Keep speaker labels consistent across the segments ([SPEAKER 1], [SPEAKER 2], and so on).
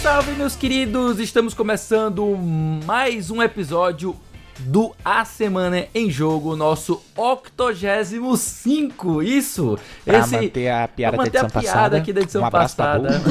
[SPEAKER 1] salve, meus queridos! Estamos começando mais um episódio do A Semana em Jogo, nosso 85, isso!
[SPEAKER 2] Pra Esse, manter a piada
[SPEAKER 1] manter
[SPEAKER 2] da edição
[SPEAKER 1] a piada
[SPEAKER 2] passada.
[SPEAKER 1] aqui da edição
[SPEAKER 2] um
[SPEAKER 1] passada.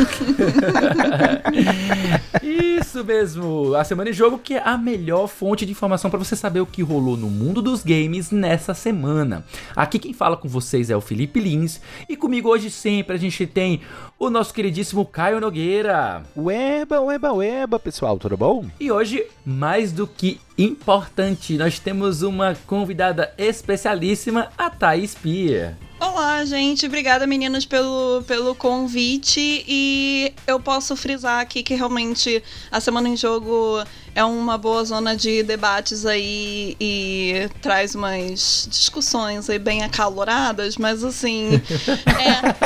[SPEAKER 1] isso mesmo! A Semana em Jogo que é a melhor fonte de informação para você saber o que rolou no mundo dos games nessa semana. Aqui quem fala com vocês é o Felipe Lins e comigo hoje sempre a gente tem o nosso queridíssimo Caio Nogueira.
[SPEAKER 2] Ueba, ueba, ueba, pessoal, tudo bom?
[SPEAKER 1] E hoje, mais do que importante, nós temos uma convidada especialíssima, a Thaís Pia.
[SPEAKER 3] Olá, gente. Obrigada, meninos, pelo, pelo convite. E eu posso frisar aqui que realmente a Semana em Jogo é uma boa zona de debates aí e traz umas discussões aí bem acaloradas, mas assim,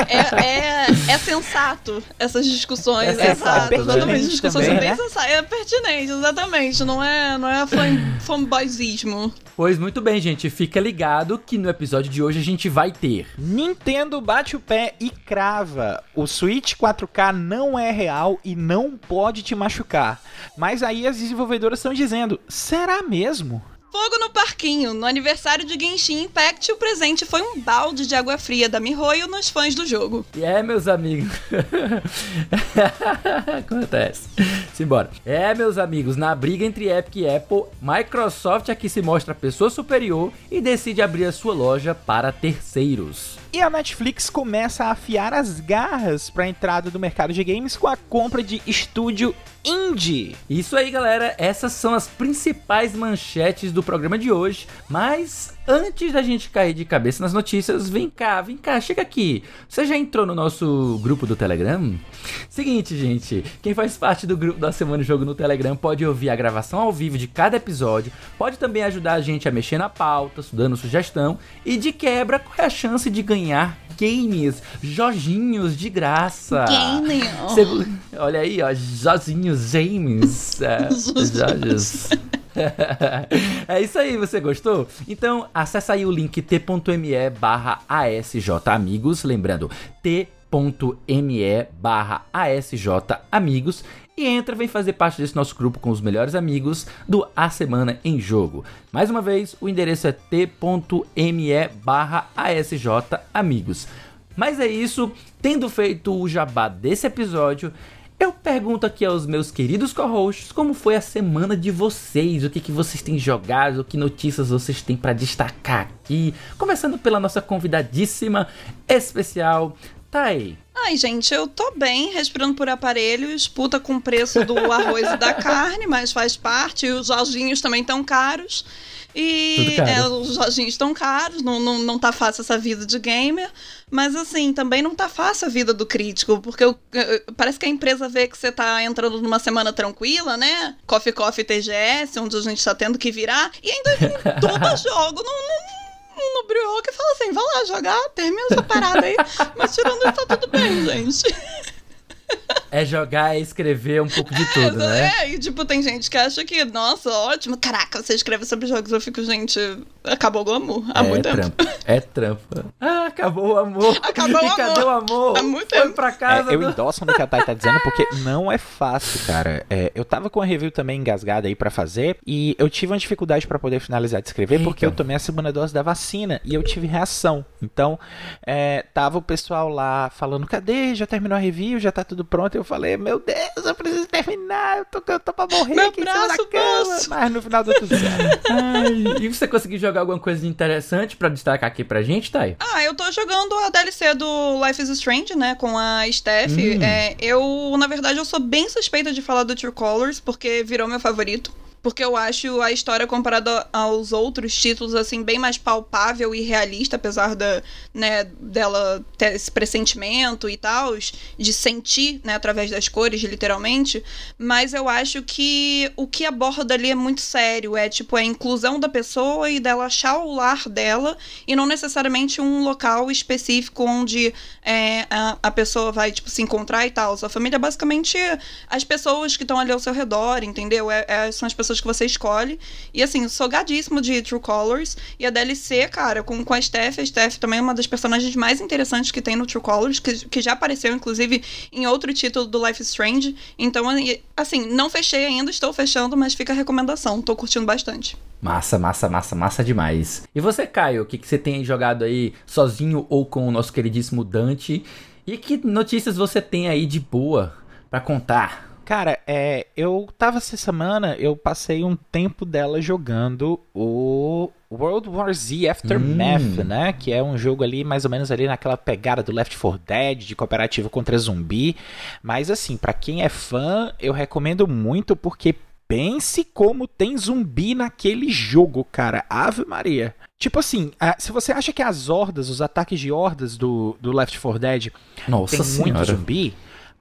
[SPEAKER 3] é, é, é, é sensato essas discussões.
[SPEAKER 1] É
[SPEAKER 3] exato,
[SPEAKER 1] sensato,
[SPEAKER 3] exatamente.
[SPEAKER 1] né?
[SPEAKER 3] Discussões
[SPEAKER 2] Também,
[SPEAKER 3] bem
[SPEAKER 2] né?
[SPEAKER 3] sensatas. É pertinente, exatamente. Não é, não é fan- fanboyzismo.
[SPEAKER 1] Pois muito bem, gente, fica ligado que no episódio de hoje a gente vai ter
[SPEAKER 2] Nintendo bate o pé e crava. O Switch 4K não é real e não pode te machucar. Mas aí as desenvolvedoras estão dizendo: será mesmo?
[SPEAKER 3] Fogo no parquinho. No aniversário de Genshin Impact, o presente foi um balde de água fria da Mihoyo nos fãs do jogo.
[SPEAKER 1] E é, meus amigos. Acontece. Simbora. É, meus amigos, na briga entre Epic e Apple, Microsoft aqui se mostra a pessoa superior e decide abrir a sua loja para terceiros.
[SPEAKER 2] E a Netflix começa a afiar as garras para a entrada do mercado de games com a compra de estúdio indie.
[SPEAKER 1] Isso aí, galera. Essas são as principais manchetes do programa de hoje. Mas antes da gente cair de cabeça nas notícias, vem cá, vem cá, chega aqui. Você já entrou no nosso grupo do Telegram? Seguinte, gente, quem faz parte do grupo da Semana de Jogo no Telegram pode ouvir a gravação ao vivo de cada episódio, pode também ajudar a gente a mexer na pauta, dando sugestão e de quebra, qual é a chance de ganhar games, Jorginhos de graça? Segu- Olha aí, ó, Jozinhos James. É, Jorges. é isso aí, você gostou? Então acessa aí o link t.me barra asjamigos, lembrando t.me barra asjamigos e entra, vem fazer parte desse nosso grupo com os melhores amigos do A Semana em Jogo. Mais uma vez, o endereço é t.me barra asjamigos. Mas é isso, tendo feito o jabá desse episódio, eu pergunto aqui aos meus queridos co-hosts como foi a semana de vocês, o que, que vocês têm jogado, que notícias vocês têm para destacar aqui. Começando pela nossa convidadíssima especial, Thay.
[SPEAKER 3] Ai, gente, eu tô bem, respirando por aparelhos, puta com o preço do arroz e da carne, mas faz parte. E os Jorginhos também estão caros. E é, os Jorginhos estão caros, não, não, não tá fácil essa vida de gamer. Mas assim, também não tá fácil a vida do crítico, porque eh, parece que a empresa vê que você tá entrando numa semana tranquila, né? Coffee Coffee TGS, onde a gente tá tendo que virar, e ainda toma jogo no, no, no Brioca e fala assim: vai lá jogar, termina essa parada aí. Mas tirando isso, tá tudo bem, gente.
[SPEAKER 1] É jogar e escrever um pouco de tudo, né?
[SPEAKER 3] É, e tipo, tem gente que acha que, nossa, ótimo, caraca, você escreve sobre jogos. Eu fico, gente, acabou o amor há
[SPEAKER 1] é
[SPEAKER 3] muito tempo.
[SPEAKER 1] trampo, é trampo. Ah, acabou o amor.
[SPEAKER 3] Acabou
[SPEAKER 1] e
[SPEAKER 3] o
[SPEAKER 1] cadê
[SPEAKER 3] amor.
[SPEAKER 1] o amor?
[SPEAKER 3] Há muito
[SPEAKER 1] Foi
[SPEAKER 3] tempo.
[SPEAKER 1] pra casa.
[SPEAKER 2] É, eu
[SPEAKER 1] do-
[SPEAKER 2] endosso no que a Thay tá dizendo, porque não é fácil, cara. É, eu tava com a review também engasgada aí pra fazer, e eu tive uma dificuldade pra poder finalizar de escrever,
[SPEAKER 1] Eita.
[SPEAKER 2] porque eu tomei a segunda dose da vacina, e eu tive reação. Então, é, tava o pessoal lá falando, cadê? Já terminou a review? Já tá tudo pronto? Eu falei, meu Deus, eu preciso terminar, eu tô, eu tô pra morrer
[SPEAKER 3] Meu
[SPEAKER 2] aqui
[SPEAKER 3] braço,
[SPEAKER 2] cama. Mas no final deu tudo certo.
[SPEAKER 1] Ai, e você conseguiu jogar alguma coisa interessante pra destacar aqui pra gente, Thay?
[SPEAKER 3] Ah, eu tô jogando a DLC do Life is Strange, né, com a Steph.
[SPEAKER 1] Hum.
[SPEAKER 3] É, eu, na verdade, eu sou bem suspeita de falar do True Colors, porque virou meu favorito. Porque eu acho a história comparada aos outros títulos, assim, bem mais palpável e realista, apesar da, né, dela ter esse pressentimento e tal, de sentir, né, através das cores, literalmente. Mas eu acho que o que aborda ali é muito sério. É, tipo, a inclusão da pessoa e dela achar o lar dela e não necessariamente um local específico onde é, a, a pessoa vai, tipo, se encontrar e tal. Sua família é basicamente as pessoas que estão ali ao seu redor, entendeu? É- é- são as pessoas pessoas que você escolhe. E assim, sou gadíssimo de True Colors. E a DLC, cara, com, com a Steph, a Steph também é uma das personagens mais interessantes que tem no True Colors, que, que já apareceu, inclusive, em outro título do Life is Strange. Então, assim, não fechei ainda, estou fechando, mas fica a recomendação. Tô curtindo bastante.
[SPEAKER 1] Massa, massa, massa, massa demais. E você, Caio, o que, que você tem jogado aí sozinho ou com o nosso queridíssimo Dante? E que notícias você tem aí de boa para contar?
[SPEAKER 2] Cara, é, eu tava essa semana, eu passei um tempo dela jogando o World War Z Aftermath, hum. né? Que é um jogo ali mais ou menos ali naquela pegada do Left 4 Dead, de cooperativo contra zumbi. Mas assim, para quem é fã, eu recomendo muito porque pense como tem zumbi naquele jogo, cara. Ave Maria. Tipo assim, se você acha que as hordas, os ataques de hordas do, do Left 4 Dead
[SPEAKER 1] Nossa
[SPEAKER 2] tem
[SPEAKER 1] senhora.
[SPEAKER 2] muito zumbi,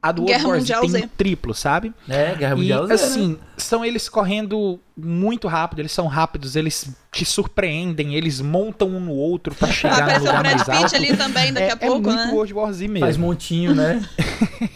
[SPEAKER 2] a do World War Z tem um triplo, sabe?
[SPEAKER 1] É, Guerra Mundial
[SPEAKER 2] e, Z. assim, né? são eles correndo muito rápido, eles são rápidos, eles te surpreendem, eles montam um no outro para chegar ah, no lugar mais alto. Pitt
[SPEAKER 3] ali também daqui
[SPEAKER 2] é,
[SPEAKER 3] a pouco,
[SPEAKER 2] é
[SPEAKER 3] muito
[SPEAKER 2] né? World War Z mesmo.
[SPEAKER 1] Faz montinho, né?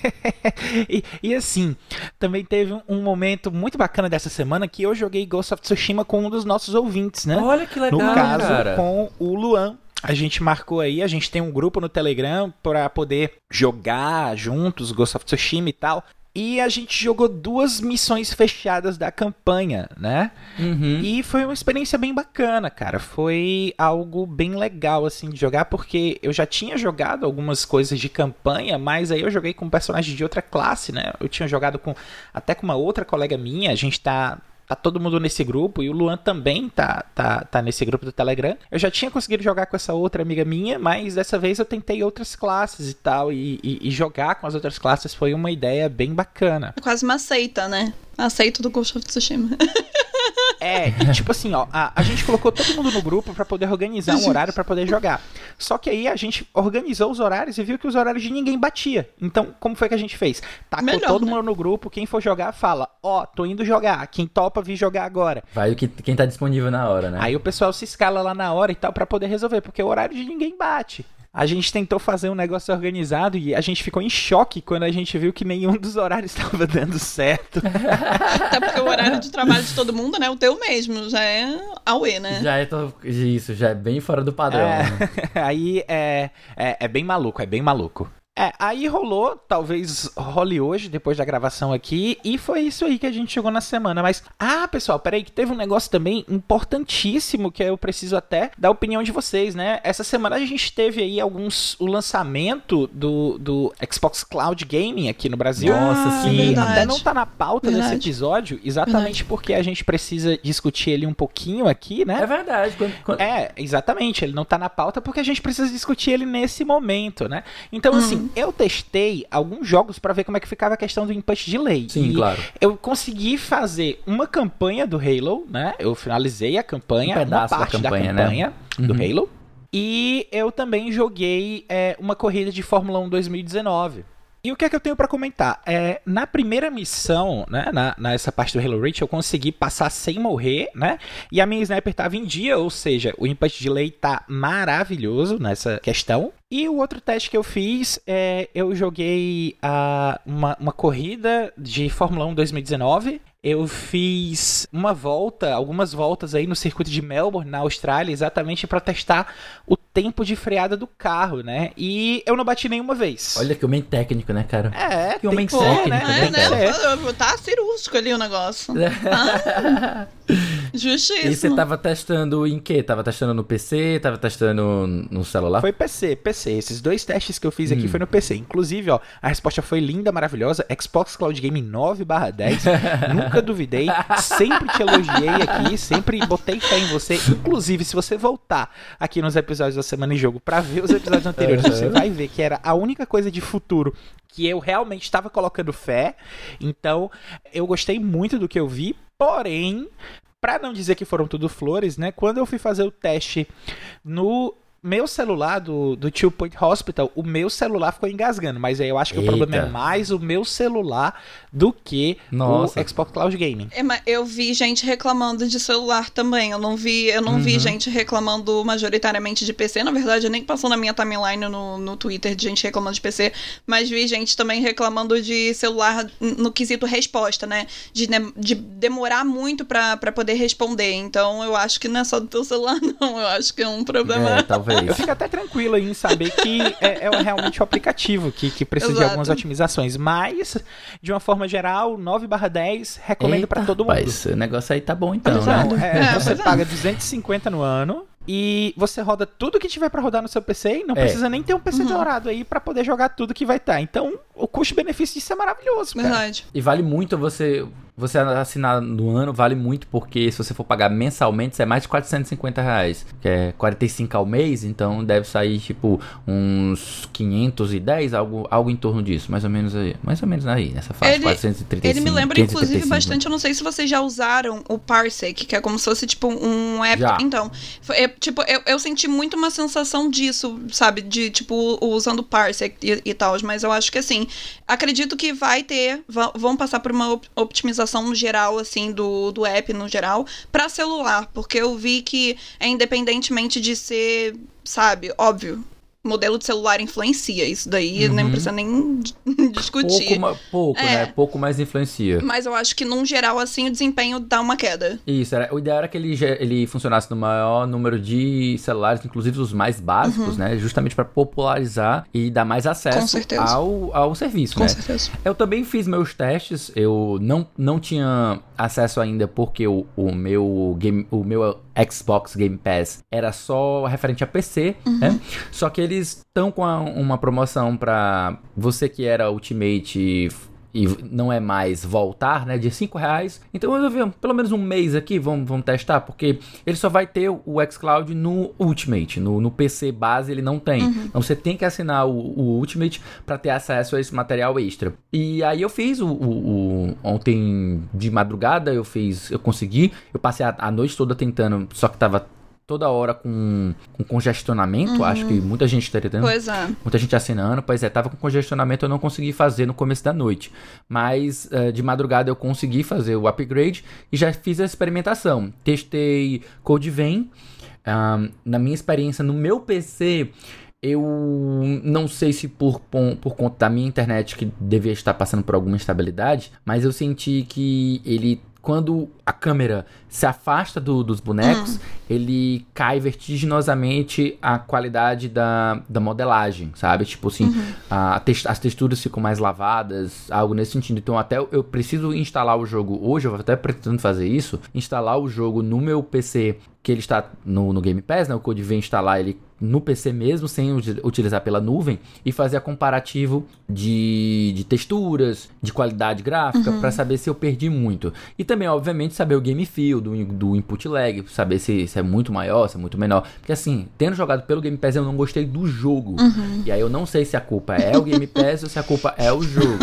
[SPEAKER 2] e, e, assim, também teve um momento muito bacana dessa semana que eu joguei Ghost of Tsushima com um dos nossos ouvintes, né?
[SPEAKER 1] Olha que legal,
[SPEAKER 2] No caso,
[SPEAKER 1] cara.
[SPEAKER 2] com o Luan, a gente marcou aí, a gente tem um grupo no Telegram para poder jogar juntos Ghost of Tsushima e tal. E a gente jogou duas missões fechadas da campanha, né?
[SPEAKER 1] Uhum.
[SPEAKER 2] E foi uma experiência bem bacana, cara. Foi algo bem legal, assim, de jogar, porque eu já tinha jogado algumas coisas de campanha, mas aí eu joguei com um personagem de outra classe, né? Eu tinha jogado com até com uma outra colega minha, a gente tá tá todo mundo nesse grupo e o Luan também tá, tá, tá nesse grupo do Telegram. Eu já tinha conseguido jogar com essa outra amiga minha, mas dessa vez eu tentei outras classes e tal, e, e, e jogar com as outras classes foi uma ideia bem bacana.
[SPEAKER 3] Quase uma seita, né? Aceito do Ghost of Tsushima.
[SPEAKER 2] É, e tipo assim, ó, a, a gente colocou todo mundo no grupo para poder organizar um horário para poder jogar. Só que aí a gente organizou os horários e viu que os horários de ninguém batia. Então, como foi que a gente fez? Tacou Melhor, todo né? mundo no grupo, quem for jogar fala, ó, oh, tô indo jogar, quem topa vir jogar agora.
[SPEAKER 1] Vai o que quem tá disponível na hora, né?
[SPEAKER 2] Aí o pessoal se escala lá na hora e tal para poder resolver, porque o horário de ninguém bate. A gente tentou fazer um negócio organizado e a gente ficou em choque quando a gente viu que nenhum dos horários estava dando certo.
[SPEAKER 3] Até porque o horário de trabalho de todo mundo, né? O teu mesmo, já é AUE, né?
[SPEAKER 1] Já é isso, já é bem fora do padrão. É,
[SPEAKER 2] né? Aí é, é, é bem maluco, é bem maluco. É, aí rolou, talvez role hoje, depois da gravação aqui, e foi isso aí que a gente chegou na semana. Mas, ah, pessoal, peraí, que teve um negócio também importantíssimo que eu preciso até da opinião de vocês, né? Essa semana a gente teve aí alguns. o lançamento do, do Xbox Cloud Gaming aqui no Brasil.
[SPEAKER 1] Nossa,
[SPEAKER 2] ah,
[SPEAKER 1] sim.
[SPEAKER 2] E até não tá na pauta verdade. desse episódio, exatamente verdade. porque a gente precisa discutir ele um pouquinho aqui, né?
[SPEAKER 1] É verdade. Quando, quando...
[SPEAKER 2] É, exatamente. Ele não tá na pauta porque a gente precisa discutir ele nesse momento, né? Então, hum. assim, eu testei alguns jogos para ver como é que ficava a questão do input delay.
[SPEAKER 1] Sim,
[SPEAKER 2] e
[SPEAKER 1] claro.
[SPEAKER 2] Eu consegui fazer uma campanha do Halo, né? Eu finalizei a campanha, um
[SPEAKER 1] uma
[SPEAKER 2] parte
[SPEAKER 1] da campanha,
[SPEAKER 2] da campanha né? do uhum. Halo. E eu também joguei é, uma corrida de Fórmula 1 2019. E o que é que eu tenho para comentar? É, na primeira missão, né, na, nessa parte do Halo Reach, eu consegui passar sem morrer, né? E a minha sniper tava em dia, ou seja, o input delay tá maravilhoso nessa questão. E o outro teste que eu fiz, é, eu joguei a, uma, uma corrida de Fórmula 1 2019 eu fiz uma volta, algumas voltas aí no circuito de Melbourne, na Austrália, exatamente para testar o tempo de freada do carro, né? E eu não bati nenhuma vez.
[SPEAKER 1] Olha que homem técnico, né, cara?
[SPEAKER 2] É,
[SPEAKER 1] que homem técnico,
[SPEAKER 3] né?
[SPEAKER 1] né,
[SPEAKER 3] é, né? Tá cirúrgico ali o negócio. Ah. Justíssimo.
[SPEAKER 1] E você tava testando em quê? Tava testando no PC? Tava testando no celular?
[SPEAKER 2] Foi PC, PC. Esses dois testes que eu fiz aqui hum. foi no PC. Inclusive, ó, a resposta foi linda, maravilhosa. Xbox Cloud Game 9 10. Nunca duvidei. Sempre te elogiei aqui. Sempre botei fé em você. Inclusive, se você voltar aqui nos episódios da Semana em Jogo para ver os episódios anteriores, você vai ver que era a única coisa de futuro que eu realmente estava colocando fé. Então, eu gostei muito do que eu vi. Porém, para não dizer que foram tudo flores, né? Quando eu fui fazer o teste no meu celular do, do Two Point Hospital, o meu celular ficou engasgando. Mas aí eu acho que
[SPEAKER 1] Eita.
[SPEAKER 2] o problema é mais o meu celular do que
[SPEAKER 1] Nossa.
[SPEAKER 2] o Xbox Cloud Gaming.
[SPEAKER 3] É, mas Eu vi gente reclamando de celular também. Eu não vi, eu não vi
[SPEAKER 1] Uhum.
[SPEAKER 3] gente reclamando majoritariamente de PC. Na verdade, nem passou na minha timeline no, no Twitter de gente reclamando de PC. Mas vi gente também reclamando de celular no quesito resposta, né? De, de demorar muito pra, pra poder responder. Então eu acho que não é só do teu celular, não. Eu acho que é um problema.
[SPEAKER 1] É, talvez.
[SPEAKER 2] Eu fico até tranquilo aí em saber que é, é realmente o aplicativo que, que precisa de
[SPEAKER 3] Exato.
[SPEAKER 2] algumas otimizações. Mas, de uma forma geral, 9 10 recomendo pra todo mundo.
[SPEAKER 1] rapaz, o negócio aí tá bom então,
[SPEAKER 2] Então,
[SPEAKER 1] né?
[SPEAKER 2] é,
[SPEAKER 3] É,
[SPEAKER 2] você
[SPEAKER 3] é.
[SPEAKER 2] paga 250 no ano e você roda tudo que tiver pra rodar no seu PC e não
[SPEAKER 1] É.
[SPEAKER 2] precisa nem ter um PC
[SPEAKER 3] Uhum.
[SPEAKER 2] dourado aí pra poder jogar tudo que vai estar. Então, o custo-benefício disso é maravilhoso, cara.
[SPEAKER 3] Verdade.
[SPEAKER 1] E vale muito você você assinar no ano, vale muito, porque se você for pagar mensalmente, isso é mais de 450 reais. Que é 45 ao mês, então deve sair tipo uns 510, algo, algo em torno disso, mais ou menos aí. Mais ou menos aí, nessa faixa,
[SPEAKER 3] Ele-
[SPEAKER 1] 435.
[SPEAKER 3] Ele me lembra, inclusive,
[SPEAKER 1] 535.
[SPEAKER 3] bastante. Eu não sei se vocês já usaram o Parsec, que é como se fosse tipo um app.
[SPEAKER 1] Já.
[SPEAKER 3] Então, foi- é, tipo, eu, eu senti muito uma sensação disso, sabe? De tipo, usando o Parsec e, e tal. Mas eu acho que assim, acredito que vai ter. vão passar por uma optimização geral, assim, do, do app no geral, pra celular. Porque eu vi que, é, independentemente de ser, sabe, óbvio. Modelo de celular influencia. Isso daí nem
[SPEAKER 1] Uhum.
[SPEAKER 3] precisa nem discutir.
[SPEAKER 1] Pouco, pouco
[SPEAKER 3] É.
[SPEAKER 1] né? Pouco mais influencia.
[SPEAKER 3] Mas eu acho que, num geral, assim, o desempenho dá uma queda.
[SPEAKER 1] Isso, era, o ideal era que ele, ele funcionasse no maior número de celulares, inclusive os mais básicos, né? Justamente para popularizar e dar mais acesso ao, ao serviço,
[SPEAKER 3] Com
[SPEAKER 1] né?
[SPEAKER 3] certeza.
[SPEAKER 1] Eu também fiz meus testes, eu não, não tinha acesso ainda porque o, o meu game, o meu Xbox Game Pass era só referente a PC, né? Só que eles estão com a- uma promoção pra você que era Ultimate e, não é mais voltar, né? De 5 reais. Então eu resolvi, pelo menos um mês aqui, vamos, vamos testar, porque ele só vai ter o xCloud no Ultimate, no, no PC base ele não tem. Então você tem que assinar o, o Ultimate para ter acesso a esse material extra. E aí eu fiz o, o- o- ontem de madrugada, eu fiz, eu consegui, eu passei a, a noite toda tentando, só que tava toda hora com, com congestionamento, acho que muita gente tá tentando.
[SPEAKER 3] Pois é.
[SPEAKER 1] Muita gente assinando, pois é, tava com congestionamento, eu não consegui fazer no começo da noite. Mas eh, de madrugada eu consegui fazer o upgrade e já fiz a experimentação. Testei Code Vein. ahn, na minha experiência no meu PC, eu não sei se por, por conta da minha internet que devia estar passando por alguma instabilidade, mas eu senti que ele. Quando a câmera se afasta do- dos bonecos, ele cai vertiginosamente a qualidade da, da modelagem, sabe? Tipo assim, a tex- as texturas ficam mais lavadas, algo nesse sentido. Então, até eu- preciso instalar o jogo hoje, eu vou até pretendendo fazer isso, instalar o jogo no meu PC, que ele está no, no Game Pass, né? O Code vem instalar ele no PC mesmo, sem uti- utilizar pela nuvem, e fazer a comparativo de, de texturas, de qualidade gráfica, pra saber se eu perdi muito. E também, obviamente, saber o game feel do, do input lag, saber se, se é muito maior, se é muito menor. Porque assim, tendo jogado pelo Game Pass, eu não gostei do jogo. E aí eu não sei se a culpa é o Game Pass ou se a culpa é o jogo.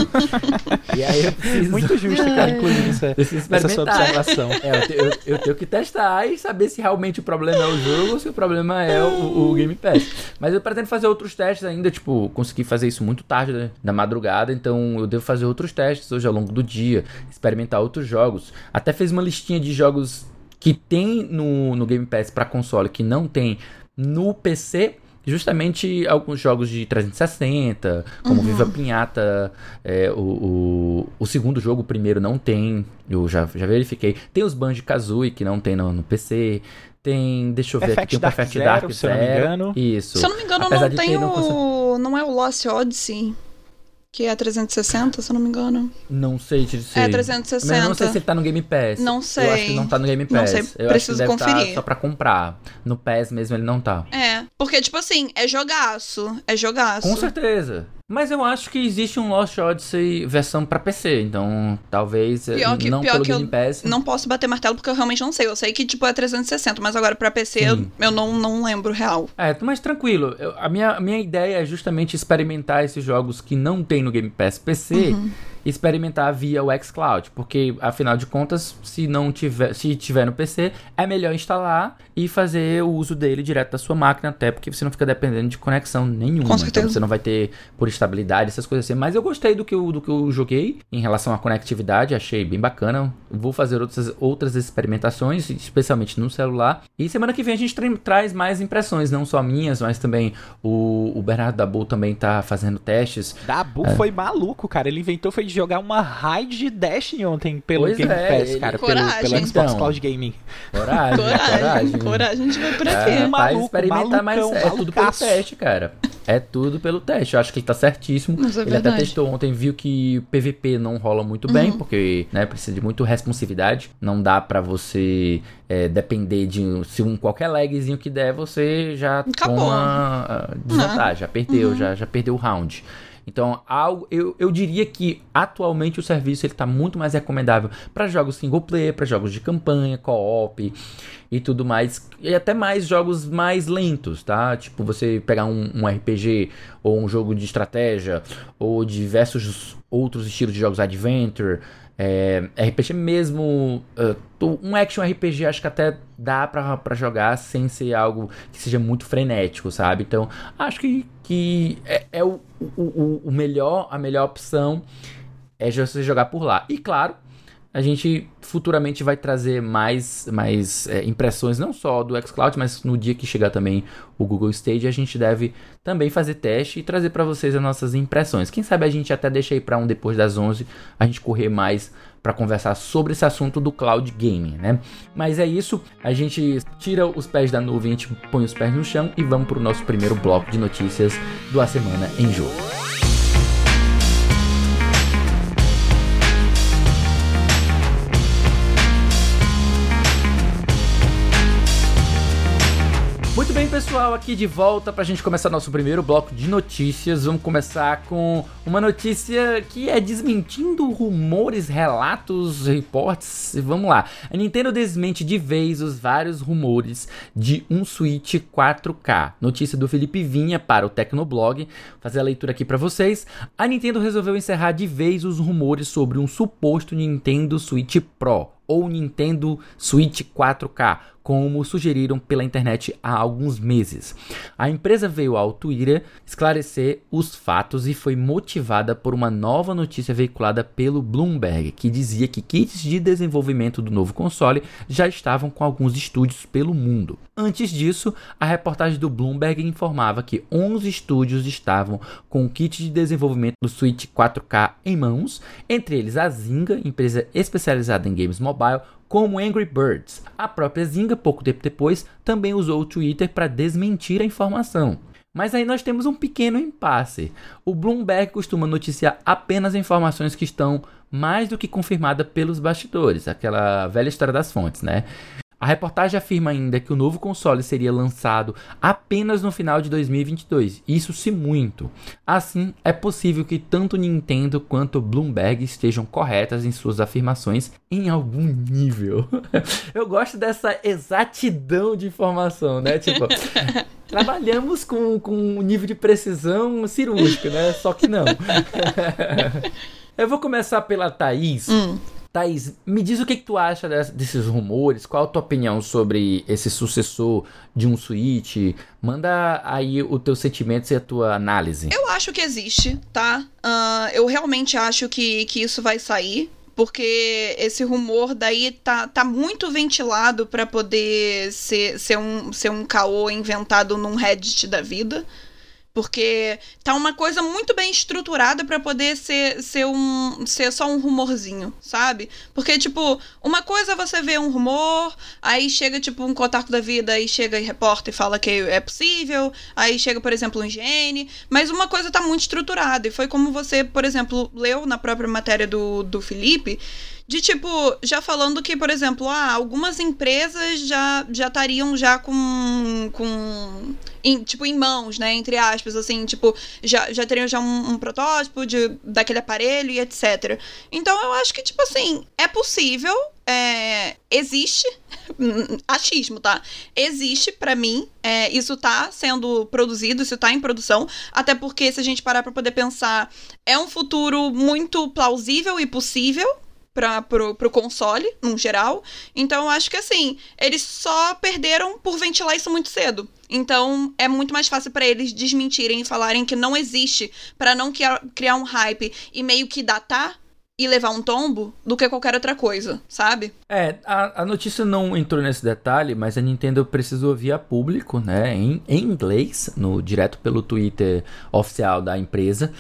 [SPEAKER 1] e aí eu preciso.
[SPEAKER 2] Muito justo, cara, inclusive, essa,
[SPEAKER 1] preciso
[SPEAKER 2] essa sua
[SPEAKER 1] experimentar.
[SPEAKER 2] observação.
[SPEAKER 1] É, eu, eu- eu tenho que testar e saber se realmente o problema é o jogo ou se o problema é o, o Game Pass. Mas eu pretendo fazer outros testes ainda, tipo, consegui fazer isso muito tarde né, da madrugada, então eu devo fazer outros testes hoje ao longo do dia, experimentar outros jogos. Até fez uma listinha de jogos que tem no, no Game Pass para console que não tem no PC. Justamente alguns jogos de 360, como Viva Pinhata, é, o, o, o segundo jogo, o primeiro, não tem. Eu já, já verifiquei. Tem os Banjo Kazooie que não tem no, no PC. Tem. Deixa eu ver aqui.
[SPEAKER 2] Perfect
[SPEAKER 1] Tem o
[SPEAKER 2] Dark
[SPEAKER 1] Perfect
[SPEAKER 2] Zero,
[SPEAKER 1] Dark
[SPEAKER 2] se eu não me
[SPEAKER 1] Zero.
[SPEAKER 2] engano.
[SPEAKER 1] Isso.
[SPEAKER 3] Se eu não me engano,
[SPEAKER 1] Apesar
[SPEAKER 3] não tem
[SPEAKER 1] ter, não
[SPEAKER 3] o. Não é o Lost Odyssey? Que é 360, se eu não me engano.
[SPEAKER 1] Não sei te dizer.
[SPEAKER 3] É
[SPEAKER 1] Mas
[SPEAKER 3] 360.
[SPEAKER 1] eu não sei se ele tá no Game Pass.
[SPEAKER 3] Não
[SPEAKER 1] Eu acho
[SPEAKER 3] sei.
[SPEAKER 1] que não tá no Game
[SPEAKER 3] Não
[SPEAKER 1] Pass.
[SPEAKER 3] sei,
[SPEAKER 1] Eu acho que
[SPEAKER 3] preciso
[SPEAKER 1] deve tá
[SPEAKER 3] conferir.
[SPEAKER 1] só pra comprar. No PAS mesmo ele não tá.
[SPEAKER 3] É. Porque, tipo assim, é jogaço. É jogaço.
[SPEAKER 1] Com certeza. Mas eu acho que existe um Lost Odyssey versão pra PC, então talvez eh,
[SPEAKER 3] Pior que-
[SPEAKER 1] não
[SPEAKER 3] pior
[SPEAKER 1] pelo
[SPEAKER 3] que
[SPEAKER 1] Game Pass.
[SPEAKER 3] Não posso bater martelo porque eu realmente não sei. Eu sei que, tipo, é 360, mas agora pra PC eu, eu não, não lembro real.
[SPEAKER 1] É, mas tranquilo. Eu- a, minha, a minha ideia é justamente experimentar esses jogos que não tem no Game Pass PC.
[SPEAKER 3] Uhum.
[SPEAKER 1] Experimentar via o xCloud, porque afinal de contas, se não tiver, se tiver no PC, é melhor instalar e fazer o uso dele direto da sua máquina, até porque você não fica dependendo de conexão nenhuma.
[SPEAKER 3] Com certeza.
[SPEAKER 1] Então você não vai ter por estabilidade, essas coisas assim. Mas eu gostei do que eu, do que eu joguei em relação à conectividade, achei bem bacana. Vou fazer outras, outras experimentações, especialmente no celular. E semana que vem a gente tra traz mais impressões, não só minhas, mas também o, o Bernardo Dabu também tá fazendo testes.
[SPEAKER 2] Dabu é. foi maluco, cara. Ele inventou foi de jogar uma raid de Destiny ontem pelo
[SPEAKER 1] Pois
[SPEAKER 2] Game
[SPEAKER 1] é,
[SPEAKER 2] Pass,
[SPEAKER 1] ele-
[SPEAKER 2] cara.
[SPEAKER 3] Coragem.
[SPEAKER 2] Pelo, pelo Xbox
[SPEAKER 1] Então.
[SPEAKER 2] Cloud Gaming.
[SPEAKER 1] Coragem,
[SPEAKER 3] Coragem,
[SPEAKER 1] coragem.
[SPEAKER 3] coragem, a gente vai por aqui.
[SPEAKER 1] É,
[SPEAKER 2] Maluco,
[SPEAKER 1] experimentar, mas
[SPEAKER 2] malucão,
[SPEAKER 1] é tudo pelo teste, cara. É tudo pelo teste. Eu acho que ele tá certíssimo.
[SPEAKER 3] É
[SPEAKER 1] ele até testou ontem, viu que PVP não rola muito bem,
[SPEAKER 3] Uhum.
[SPEAKER 1] porque né, precisa de muita responsividade. Não dá pra você é, depender de se um qualquer lagzinho que der, você já
[SPEAKER 3] Acabou.
[SPEAKER 1] toma ah, desvantagem, já perdeu,
[SPEAKER 3] Uhum.
[SPEAKER 1] já, já perdeu o round. Então, algo, eu, eu diria que atualmente o serviço ele tá muito mais recomendável para jogos single player, para jogos de campanha, co-op e tudo mais, e até mais jogos mais lentos, tá? Tipo, você pegar um, um RPG ou um jogo de estratégia ou diversos outros estilos de jogos adventure, é, RPG mesmo, uh, um action RPG acho que até dá pra jogar sem ser algo que seja muito frenético, sabe? Então, acho que, que é, é o, o, o- o melhor, a melhor opção é você jogar por lá. E claro, a gente futuramente vai trazer mais, mais é, impressões, não só do xCloud, mas no dia que chegar também o Google Stage, a gente deve também fazer teste e trazer para vocês as nossas impressões. Quem sabe a gente até deixa aí para um depois das 11, a gente correr mais para conversar sobre esse assunto do cloud gaming, né? Mas é isso, a gente tira os pés da nuvem, a gente põe os pés no chão e vamos para o nosso primeiro bloco de notícias do A Semana em Jogo. Pessoal, aqui de volta pra gente começar nosso primeiro bloco de notícias. Vamos começar com uma notícia que é desmentindo rumores, relatos, reportes. Vamos lá. A Nintendo desmente de vez os vários rumores de um Switch 4K. Notícia do Felipe Vinha para o Tecnoblog. Vou fazer a leitura aqui pra vocês. A Nintendo resolveu encerrar de vez os rumores sobre um suposto Nintendo Switch Pro ou Nintendo Switch 4K, como sugeriram pela internet há alguns meses. A empresa veio ao Twitter esclarecer os fatos e foi motivada por uma nova notícia veiculada pelo Bloomberg, que dizia que kits de desenvolvimento do novo console já estavam com alguns estúdios pelo mundo. Antes disso, a reportagem do Bloomberg informava que 11 estúdios estavam com o kit de desenvolvimento do Switch 4K em mãos, entre eles a Zynga, empresa especializada em games mobile, como Angry Birds. A própria Zynga, pouco tempo depois, também usou o Twitter para desmentir a informação. Mas aí nós temos um pequeno impasse. O Bloomberg costuma noticiar apenas informações que estão mais do que confirmadas pelos bastidores, aquela velha história das fontes, né? A reportagem afirma ainda que o novo console seria lançado apenas no final de 2022, isso se muito. Assim, é possível que tanto Nintendo quanto Bloomberg estejam corretas em suas afirmações em algum nível. Eu gosto dessa exatidão de informação, né? Tipo, trabalhamos com, com um nível de precisão cirúrgico, né? Só que não. Eu vou começar pela Thaís.
[SPEAKER 3] Hum.
[SPEAKER 1] Thaís, me diz o que, que tu acha des- desses rumores, qual a tua opinião sobre esse sucessor de um Switch? Manda aí o teu sentimento e a tua análise.
[SPEAKER 3] Eu acho que existe, tá? Ah, eu realmente acho que, que isso vai sair. Porque esse rumor daí tá, tá muito ventilado pra poder ser, ser, um, ser um caô inventado num Reddit da vida. Porque tá uma coisa muito bem estruturada pra poder ser, ser, um, ser só um rumorzinho, sabe? Porque, tipo, uma coisa é você vê um rumor, aí chega, tipo, um Kotaku da vida, aí chega e reporta e fala que é possível, aí chega, por exemplo, um IGN, mas uma coisa tá muito estruturada. E foi como você, por exemplo, leu na própria matéria do, do Felipe, de tipo, já falando que, por exemplo, ah, algumas empresas já já estariam já com. com em, tipo, em mãos, né? Entre aspas, assim, tipo, já, já teriam já um, um protótipo de, daquele aparelho e etc. Então eu acho que, tipo assim, é possível, é, existe. Achismo, tá? Existe para mim. É, isso tá sendo produzido, isso tá em produção. Até porque, se a gente parar pra poder pensar, é um futuro muito plausível e possível para pro, pro console, no geral. Então, acho que assim, eles só perderam por ventilar isso muito cedo. Então, é muito mais fácil para eles desmentirem e falarem que não existe, para não criar um hype e meio que datar e levar um tombo do que qualquer outra coisa, sabe?
[SPEAKER 1] É, a, a notícia não entrou nesse detalhe, mas a Nintendo precisou via público, né, em, em inglês, no direto pelo Twitter oficial da empresa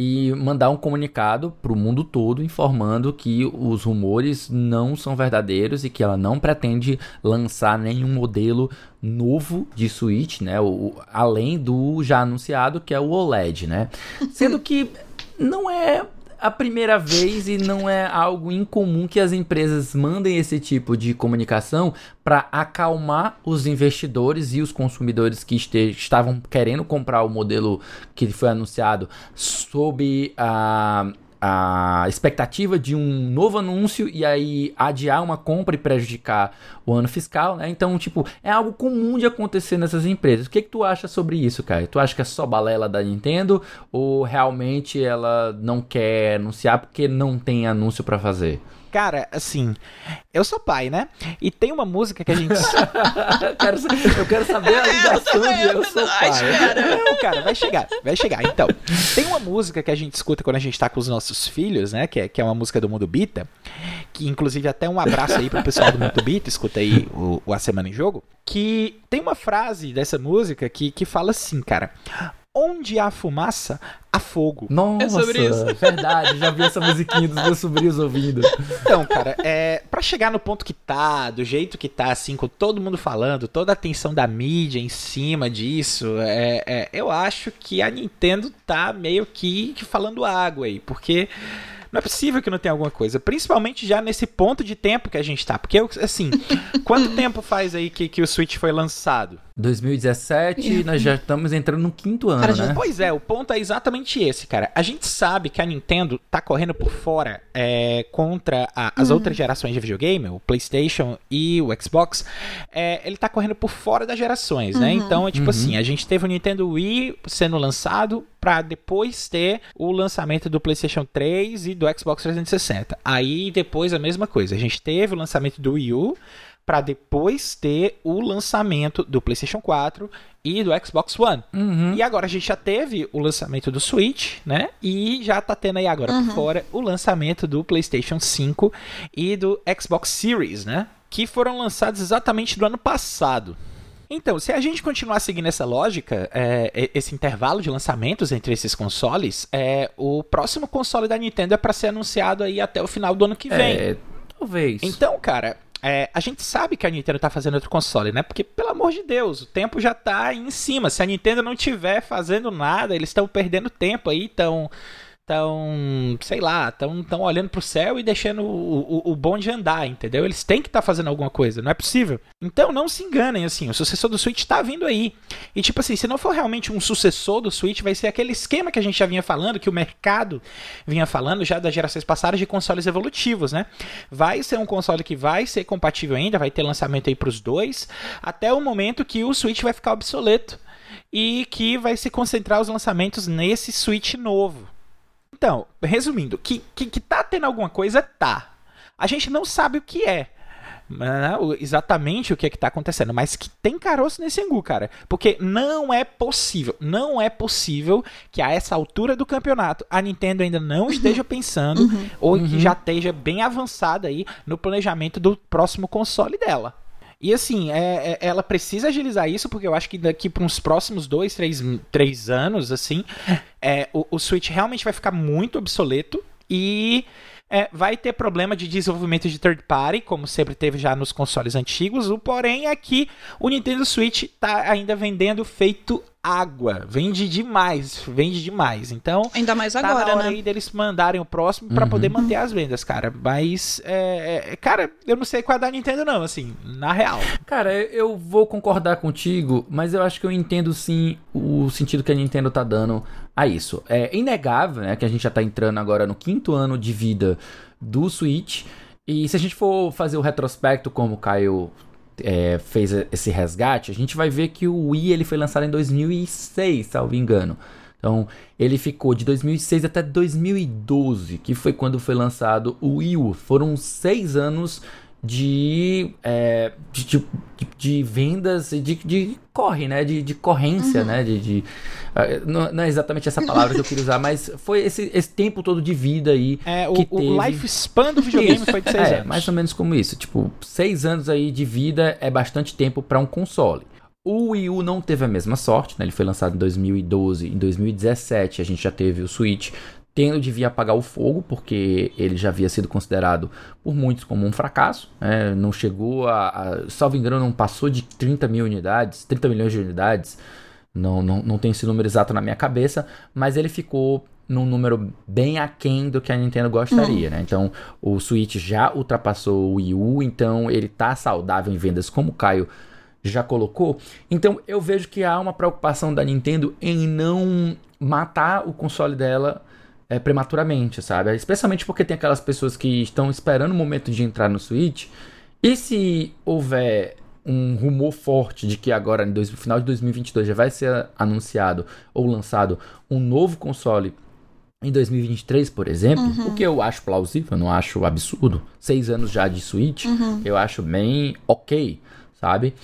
[SPEAKER 1] e mandar um comunicado para o mundo todo informando que os rumores não são verdadeiros e que ela não pretende lançar nenhum modelo novo de Switch, né? O, além do já anunciado que é o OLED, né? Sendo que não é a primeira vez e não é algo incomum que as empresas mandem esse tipo de comunicação para acalmar os investidores e os consumidores que estavam querendo comprar o modelo que foi anunciado sob a. Uh, a expectativa de um novo anúncio e aí adiar uma compra e prejudicar o ano fiscal, né? Então, tipo, é algo comum de acontecer nessas empresas. O que, que tu acha sobre isso, cara? Tu acha que é só balela da Nintendo ou realmente ela não quer anunciar porque não tem anúncio para fazer?
[SPEAKER 2] Cara, assim, eu sou pai, né? E tem uma música que a gente.
[SPEAKER 1] eu quero saber a ligação de eu sou pai.
[SPEAKER 2] Não, cara, vai chegar, vai chegar. Então, tem uma música que a gente escuta quando a gente tá com os nossos filhos, né? Que é, que é uma música do Mundo Bita. Que, inclusive, até um abraço aí pro pessoal do Mundo Bita, escuta aí o, o A Semana em Jogo. Que tem uma frase dessa música que, que fala assim, cara. Onde há fumaça, há fogo.
[SPEAKER 1] Nossa, é sobre isso. verdade, já vi essa musiquinha dos meus sobrinhos ouvindo.
[SPEAKER 2] Então, cara, é, para chegar no ponto que tá, do jeito que tá, assim, com todo mundo falando, toda a atenção da mídia em cima disso, é, é eu acho que a Nintendo tá meio que, que falando água aí, porque não é possível que não tenha alguma coisa. Principalmente já nesse ponto de tempo que a gente tá. Porque, assim, quanto tempo faz aí que, que o Switch foi lançado?
[SPEAKER 1] 2017, nós já estamos entrando no quinto ano,
[SPEAKER 2] cara,
[SPEAKER 1] né?
[SPEAKER 2] Pois é, o ponto é exatamente esse, cara. A gente sabe que a Nintendo tá correndo por fora é, contra a, as uhum. outras gerações de videogame, o PlayStation e o Xbox. É, ele tá correndo por fora das gerações, né? uhum. né? Então, é tipo uhum. assim, a gente teve o Nintendo Wii sendo lançado para depois ter o lançamento do PlayStation 3 e do Xbox 360. Aí depois a mesma coisa. A gente teve o lançamento do Wii U para depois ter o lançamento do PlayStation 4 e do Xbox One. Uhum. E agora a gente já teve o lançamento do Switch, né? E já tá tendo aí agora uhum. por fora o lançamento do PlayStation 5 e do Xbox Series, né? Que foram lançados exatamente do ano passado. Então, se a gente continuar seguindo essa lógica, é, esse intervalo de lançamentos entre esses consoles, é, o próximo console da Nintendo é para ser anunciado aí até o final do ano que vem.
[SPEAKER 1] É, talvez.
[SPEAKER 2] Então, cara, é, a gente sabe que a Nintendo tá fazendo outro console, né? Porque, pelo amor de Deus, o tempo já tá em cima. Se a Nintendo não tiver fazendo nada, eles estão perdendo tempo aí, estão estão, sei lá, estão tão olhando pro céu e deixando o, o, o bonde andar, entendeu? Eles têm que estar tá fazendo alguma coisa, não é possível. Então não se enganem, assim, o sucessor do Switch tá vindo aí. E tipo assim, se não for realmente um sucessor do Switch, vai ser aquele esquema que a gente já vinha falando, que o mercado vinha falando já das gerações passadas de consoles evolutivos, né? Vai ser um console que vai ser compatível ainda, vai ter lançamento aí pros dois, até o momento que o Switch vai ficar obsoleto e que vai se concentrar os lançamentos nesse Switch novo. Então, resumindo, que, que, que tá tendo alguma coisa, tá. A gente não sabe o que é. Né, exatamente o que é que tá acontecendo, mas que tem caroço nesse angu, cara. Porque não é possível, não é possível que a essa altura do campeonato a Nintendo ainda não uhum. esteja pensando uhum. ou uhum. que já esteja bem avançada aí no planejamento do próximo console dela. E assim, é, é, ela precisa agilizar isso, porque eu acho que daqui para uns próximos dois, três, três anos, assim, é, o, o Switch realmente vai ficar muito obsoleto e é, vai ter problema de desenvolvimento de third party, como sempre teve já nos consoles antigos. O porém é que o Nintendo Switch está ainda vendendo feito água. Vende demais, vende demais. Então,
[SPEAKER 3] ainda mais tá agora,
[SPEAKER 2] na hora
[SPEAKER 3] né?
[SPEAKER 2] aí deles mandarem o próximo para uhum. poder manter as vendas, cara. Mas, é, é, cara, eu não sei qual é da Nintendo não, assim, na real.
[SPEAKER 1] Cara, eu vou concordar contigo, mas eu acho que eu entendo sim o sentido que a Nintendo tá dando a isso. É inegável, né, que a gente já tá entrando agora no quinto ano de vida do Switch E se a gente for fazer o retrospecto como o Caio é, fez esse resgate, a gente vai ver que o Wii ele foi lançado em 2006, salvo engano. Então, ele ficou de 2006 até 2012, que foi quando foi lançado o Wii U. Foram seis anos de, é, de, de, de, vendas, de, de corre, né? De, de corrência, uhum. né? De, de uh, não, não, é exatamente essa palavra que eu queria usar, mas foi esse, esse tempo todo de vida aí.
[SPEAKER 2] É, o, teve... o lifespan do videogame foi de seis
[SPEAKER 1] é,
[SPEAKER 2] anos.
[SPEAKER 1] Mais ou menos como isso. Tipo, seis anos aí de vida é bastante tempo para um console. O Wii U não teve a mesma sorte, né? Ele foi lançado em 2012, em 2017 a gente já teve o Switch tendo de vir apagar o fogo, porque ele já havia sido considerado por muitos como um fracasso. Né? Não chegou a, a, salvo engano, não passou de 30 mil unidades, 30 milhões de unidades. Não, não, não tenho esse número exato na minha cabeça, mas ele ficou num número bem aquém do que a Nintendo gostaria, uhum. né? Então, o Switch já ultrapassou o Wii U, então ele tá saudável em vendas, como o Caio já colocou. Então, eu vejo que há uma preocupação da Nintendo em não matar o console dela é, prematuramente, sabe? Especialmente porque tem aquelas pessoas que estão esperando o momento de entrar no Switch. E se houver um rumor forte de que agora, no final de 2022, já vai ser anunciado ou lançado um novo console em 2023, por exemplo, uhum. o que eu acho plausível, eu não acho absurdo. Seis anos já de Switch, uhum. eu acho bem ok, sabe?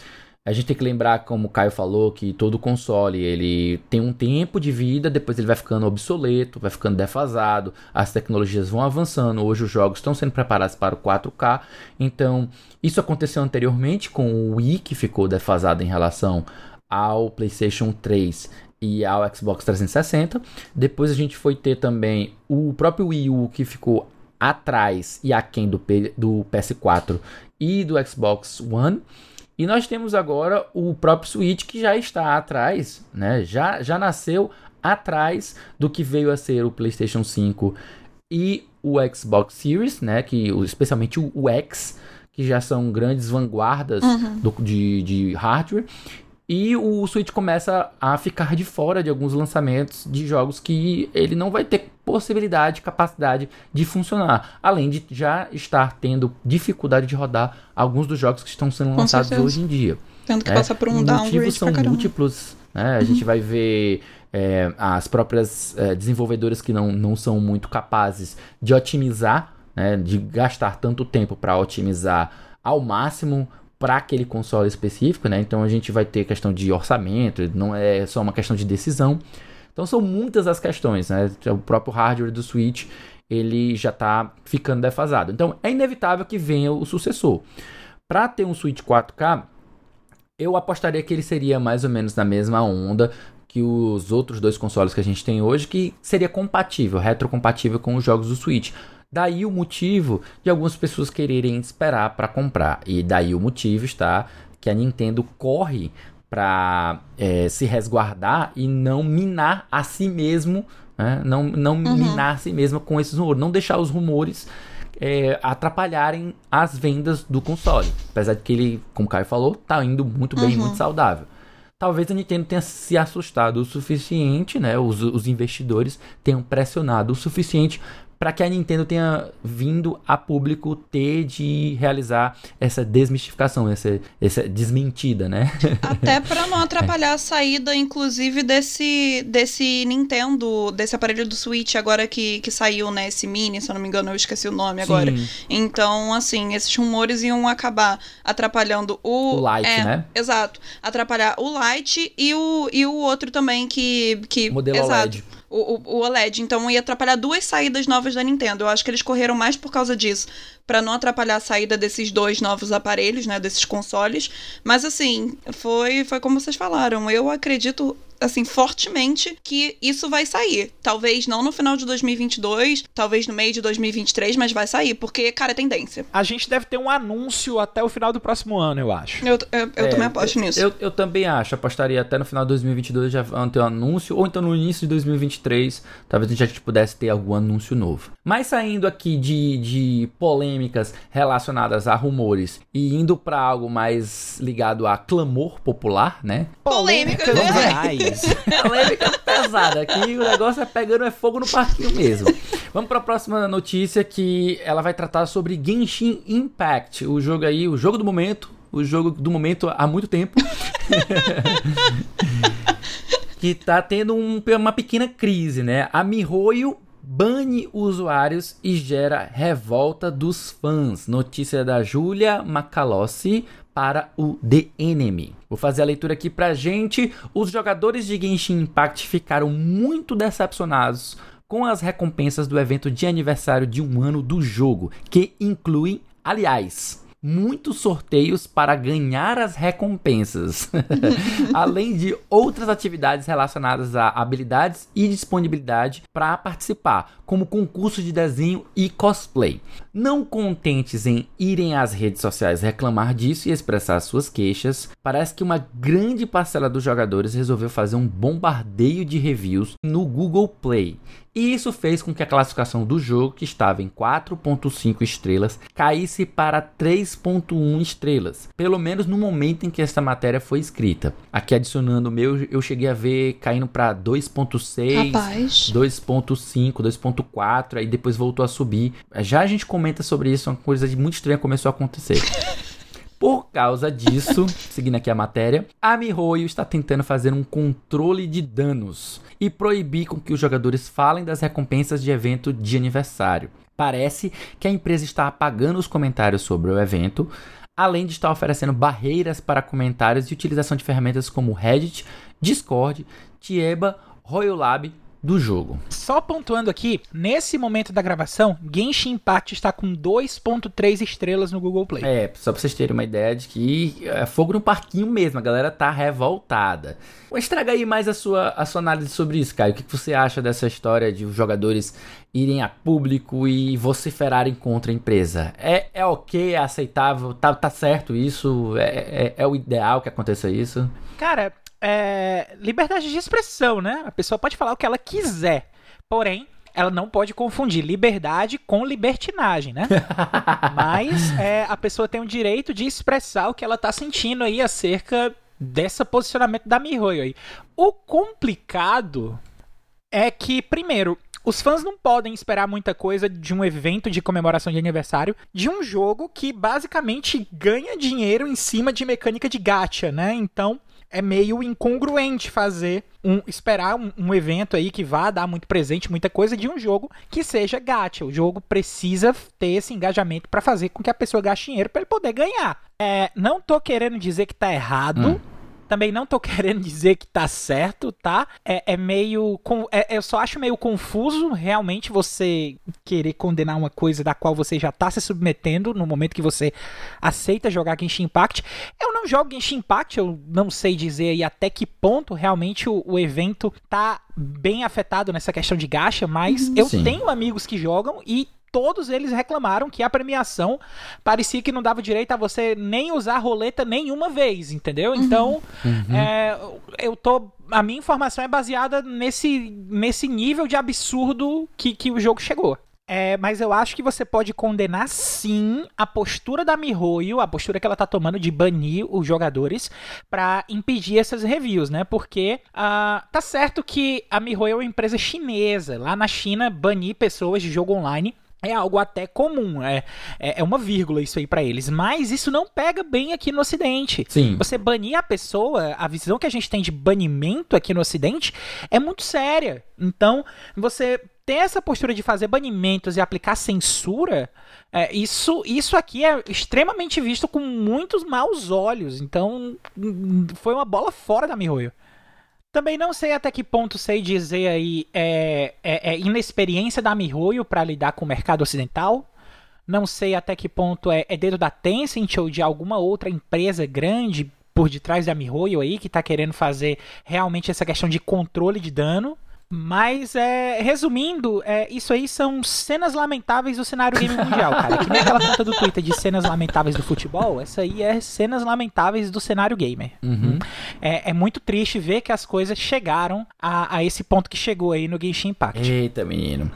[SPEAKER 1] A gente tem que lembrar, como o Caio falou, que todo console ele tem um tempo de vida, depois ele vai ficando obsoleto, vai ficando defasado, as tecnologias vão avançando. Hoje os jogos estão sendo preparados para o 4K, então isso aconteceu anteriormente com o Wii, que ficou defasado em relação ao PlayStation 3 e ao Xbox 360. Depois a gente foi ter também o próprio Wii U, que ficou atrás e aquém do, P do PS4 e do Xbox One. E nós temos agora o próprio Switch que já está atrás, né? Já, já nasceu atrás do que veio a ser o PlayStation 5 e o Xbox Series, né? Que especialmente o, X, que já são grandes vanguardas uhum. do, de, de hardware. E o Switch começa a ficar de fora de alguns lançamentos de jogos que ele não vai ter possibilidade, capacidade de funcionar. Além de já estar tendo dificuldade de rodar alguns dos jogos que estão sendo Com lançados certeza. hoje em dia.
[SPEAKER 3] Tendo que é, passar por um downgrade
[SPEAKER 1] são múltiplos. Né? A uhum. gente vai ver é, as próprias é, desenvolvedoras que não, não são muito capazes de otimizar, né? de gastar tanto tempo para otimizar ao máximo para aquele console específico, né? Então a gente vai ter questão de orçamento, não é só uma questão de decisão. Então são muitas as questões, né? O próprio hardware do Switch ele já está ficando defasado. Então é inevitável que venha o sucessor. Para ter um Switch 4K, eu apostaria que ele seria mais ou menos na mesma onda que os outros dois consoles que a gente tem hoje, que seria compatível, retrocompatível com os jogos do Switch. Daí o motivo de algumas pessoas quererem esperar para comprar. E daí o motivo está que a Nintendo corre para é, se resguardar e não minar a si mesmo, né? não, não uhum. minar a si mesma com esses rumores, não deixar os rumores é, atrapalharem as vendas do console. Apesar de que ele, como o Caio falou, tá indo muito bem, uhum. muito saudável. Talvez a Nintendo tenha se assustado o suficiente, né? Os, os investidores tenham pressionado o suficiente para que a Nintendo tenha vindo a público ter de realizar essa desmistificação, essa, essa desmentida, né?
[SPEAKER 3] Até para não atrapalhar a saída, inclusive, desse, desse Nintendo, desse aparelho do Switch agora que, que saiu, né? Esse mini, se eu não me engano, eu esqueci o nome agora. Sim. Então, assim, esses rumores iam acabar atrapalhando o.
[SPEAKER 1] O Lite,
[SPEAKER 3] é,
[SPEAKER 1] né?
[SPEAKER 3] Exato. Atrapalhar o Lite e o, e o outro também que. que
[SPEAKER 1] modelo
[SPEAKER 3] exato.
[SPEAKER 1] OLED
[SPEAKER 3] o, o, OLED. Então ia atrapalhar duas saídas novas da Nintendo. Eu acho que eles correram mais por causa disso, para não atrapalhar a saída desses dois novos aparelhos, né, desses consoles. Mas assim, foi foi como vocês falaram. Eu acredito assim, fortemente que isso vai sair. Talvez não no final de 2022, talvez no meio de 2023, mas vai sair, porque, cara, é tendência.
[SPEAKER 2] A gente deve ter um anúncio até o final do próximo ano, eu acho.
[SPEAKER 3] Eu, eu, eu é, também aposto nisso.
[SPEAKER 1] Eu, eu também acho, apostaria até no final de 2022 já vão ter um anúncio, ou então no início de 2023, talvez a gente pudesse ter algum anúncio novo. Mas saindo aqui de, de polêmicas relacionadas a rumores e indo para algo mais ligado a clamor popular, né?
[SPEAKER 3] Polêmica,
[SPEAKER 1] Polêmica, polêmica pesada. Aqui o negócio é pegando é fogo no parquinho mesmo. Vamos para a próxima notícia que ela vai tratar sobre Genshin Impact, o jogo aí, o jogo do momento, o jogo do momento há muito tempo. que tá tendo um, uma pequena crise, né? A Mihoyo bane usuários e gera revolta dos fãs. Notícia da Julia Macalossi para o The Enemy. Vou fazer a leitura aqui pra gente. Os jogadores de Genshin Impact ficaram muito decepcionados com as recompensas do evento de aniversário de um ano do jogo, que incluem, aliás, muitos sorteios para ganhar as recompensas, além de outras atividades relacionadas a habilidades e disponibilidade para participar, como concurso de desenho e cosplay. Não contentes em irem às redes sociais reclamar disso e expressar suas queixas, parece que uma grande parcela dos jogadores resolveu fazer um bombardeio de reviews no Google Play e isso fez com que a classificação do jogo, que estava em 4.5 estrelas, caísse para 3.1 estrelas, pelo menos no momento em que essa matéria foi escrita. Aqui adicionando o meu, eu cheguei a ver caindo para 2.6, 2.5, 2.4, aí depois voltou a subir. Já a gente comenta sobre isso, uma coisa muito estranha começou a acontecer. Por causa disso, seguindo aqui a matéria, a MiHoYo está tentando fazer um controle de danos e proibir com que os jogadores falem das recompensas de evento de aniversário. Parece que a empresa está apagando os comentários sobre o evento, além de estar oferecendo barreiras para comentários e utilização de ferramentas como Reddit, Discord, Tieba, Royal Lab do jogo.
[SPEAKER 2] Só pontuando aqui, nesse momento da gravação, Genshin Impact está com 2.3 estrelas no Google Play.
[SPEAKER 1] É, só pra vocês terem uma ideia de que é fogo no parquinho mesmo, a galera tá revoltada. Estraga aí mais a sua, a sua análise sobre isso, Caio. O que você acha dessa história de os jogadores irem a público e vociferarem contra a empresa? É, é ok, é aceitável, tá, tá certo isso? É, é, é o ideal que aconteça isso?
[SPEAKER 2] Cara, é, liberdade de expressão, né? A pessoa pode falar o que ela quiser. Porém, ela não pode confundir liberdade com libertinagem, né? Mas é, a pessoa tem o direito de expressar o que ela tá sentindo aí acerca desse posicionamento da Mihoyo aí. O complicado é que, primeiro, os fãs não podem esperar muita coisa de um evento de comemoração de aniversário de um jogo que basicamente ganha dinheiro em cima de mecânica de gacha, né? Então, é meio incongruente fazer um esperar um, um, evento aí que vá dar muito presente, muita coisa de um jogo que seja gacha. O jogo precisa ter esse engajamento para fazer com que a pessoa gaste dinheiro para ele poder ganhar. É, não tô querendo dizer que tá errado. Hum também não tô querendo dizer que tá certo, tá? É, é meio. É, eu só acho meio confuso realmente você querer condenar uma coisa da qual você já tá se submetendo no momento que você aceita jogar Genshin Impact. Eu não jogo Genshin Impact, eu não sei dizer aí até que ponto realmente o, o evento tá bem afetado nessa questão de gacha, mas uhum. eu Sim. tenho amigos que jogam e todos eles reclamaram que a premiação parecia que não dava direito a você nem usar roleta nenhuma vez, entendeu? Uhum. Então, uhum. É, eu tô. A minha informação é baseada nesse, nesse nível de absurdo que, que o jogo chegou. É, mas eu acho que você pode condenar sim a postura da Mihoyo, a postura que ela tá tomando de banir os jogadores para impedir essas reviews, né? Porque uh, tá certo que a Mihoyo é uma empresa chinesa. Lá na China, banir pessoas de jogo online é algo até comum, é, é, é uma vírgula isso aí para eles, mas isso não pega bem aqui no Ocidente.
[SPEAKER 1] Sim.
[SPEAKER 2] Você banir a pessoa, a visão que a gente tem de banimento aqui no Ocidente é muito séria. Então, você ter essa postura de fazer banimentos e aplicar censura, é, isso, isso aqui é extremamente visto com muitos maus olhos. Então, foi uma bola fora da Mihoyo. Também não sei até que ponto sei dizer aí é, é, é inexperiência da Mihoyo para lidar com o mercado ocidental. Não sei até que ponto é, é dedo da Tencent ou de alguma outra empresa grande por detrás da Mihoyo aí que está querendo fazer realmente essa questão de controle de dano. Mas, é, resumindo, é, isso aí são cenas lamentáveis do cenário game mundial, cara. Que nem aquela conta do Twitter de cenas lamentáveis do futebol, essa aí é cenas lamentáveis do cenário gamer.
[SPEAKER 1] Uhum.
[SPEAKER 2] É, é, muito triste ver que as coisas chegaram a, a, esse ponto que chegou aí no Genshin Impact.
[SPEAKER 1] Eita, menino.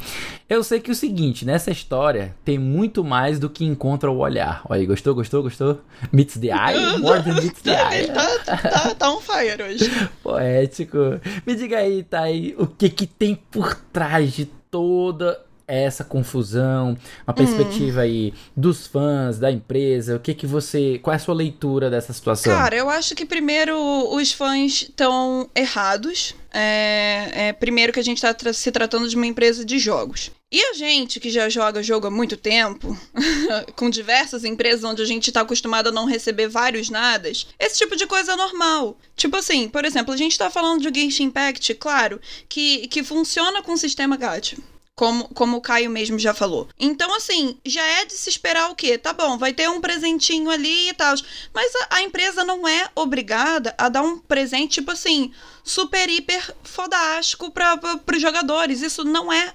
[SPEAKER 1] Eu sei que é o seguinte, nessa história tem muito mais do que encontra o olhar. Olha aí, gostou, gostou, gostou? Meets the eye? More than meets the eye.
[SPEAKER 3] tá, tá, tá on fire hoje.
[SPEAKER 1] Poético. Me diga aí, Thay, o que que tem por trás de toda essa confusão, uma perspectiva aí dos fãs, da empresa, o que que você, qual é a sua leitura dessa situação?
[SPEAKER 3] Cara, eu acho que primeiro os fãs estão errados. É, é, primeiro que a gente está tra se tratando de uma empresa de jogos. E a gente que já joga jogo há muito tempo, com diversas empresas onde a gente está acostumado a não receber vários nadas, esse tipo de coisa é normal. Tipo assim, por exemplo, a gente está falando de Genshin Impact, claro, que, que funciona com o sistema gacha. Como, como o Caio mesmo já falou. Então, assim, já é de se esperar o quê? Tá bom, vai ter um presentinho ali e tal. Mas a, a empresa não é obrigada a dar um presente, tipo assim, super, hiper fodástico para os jogadores. Isso não é.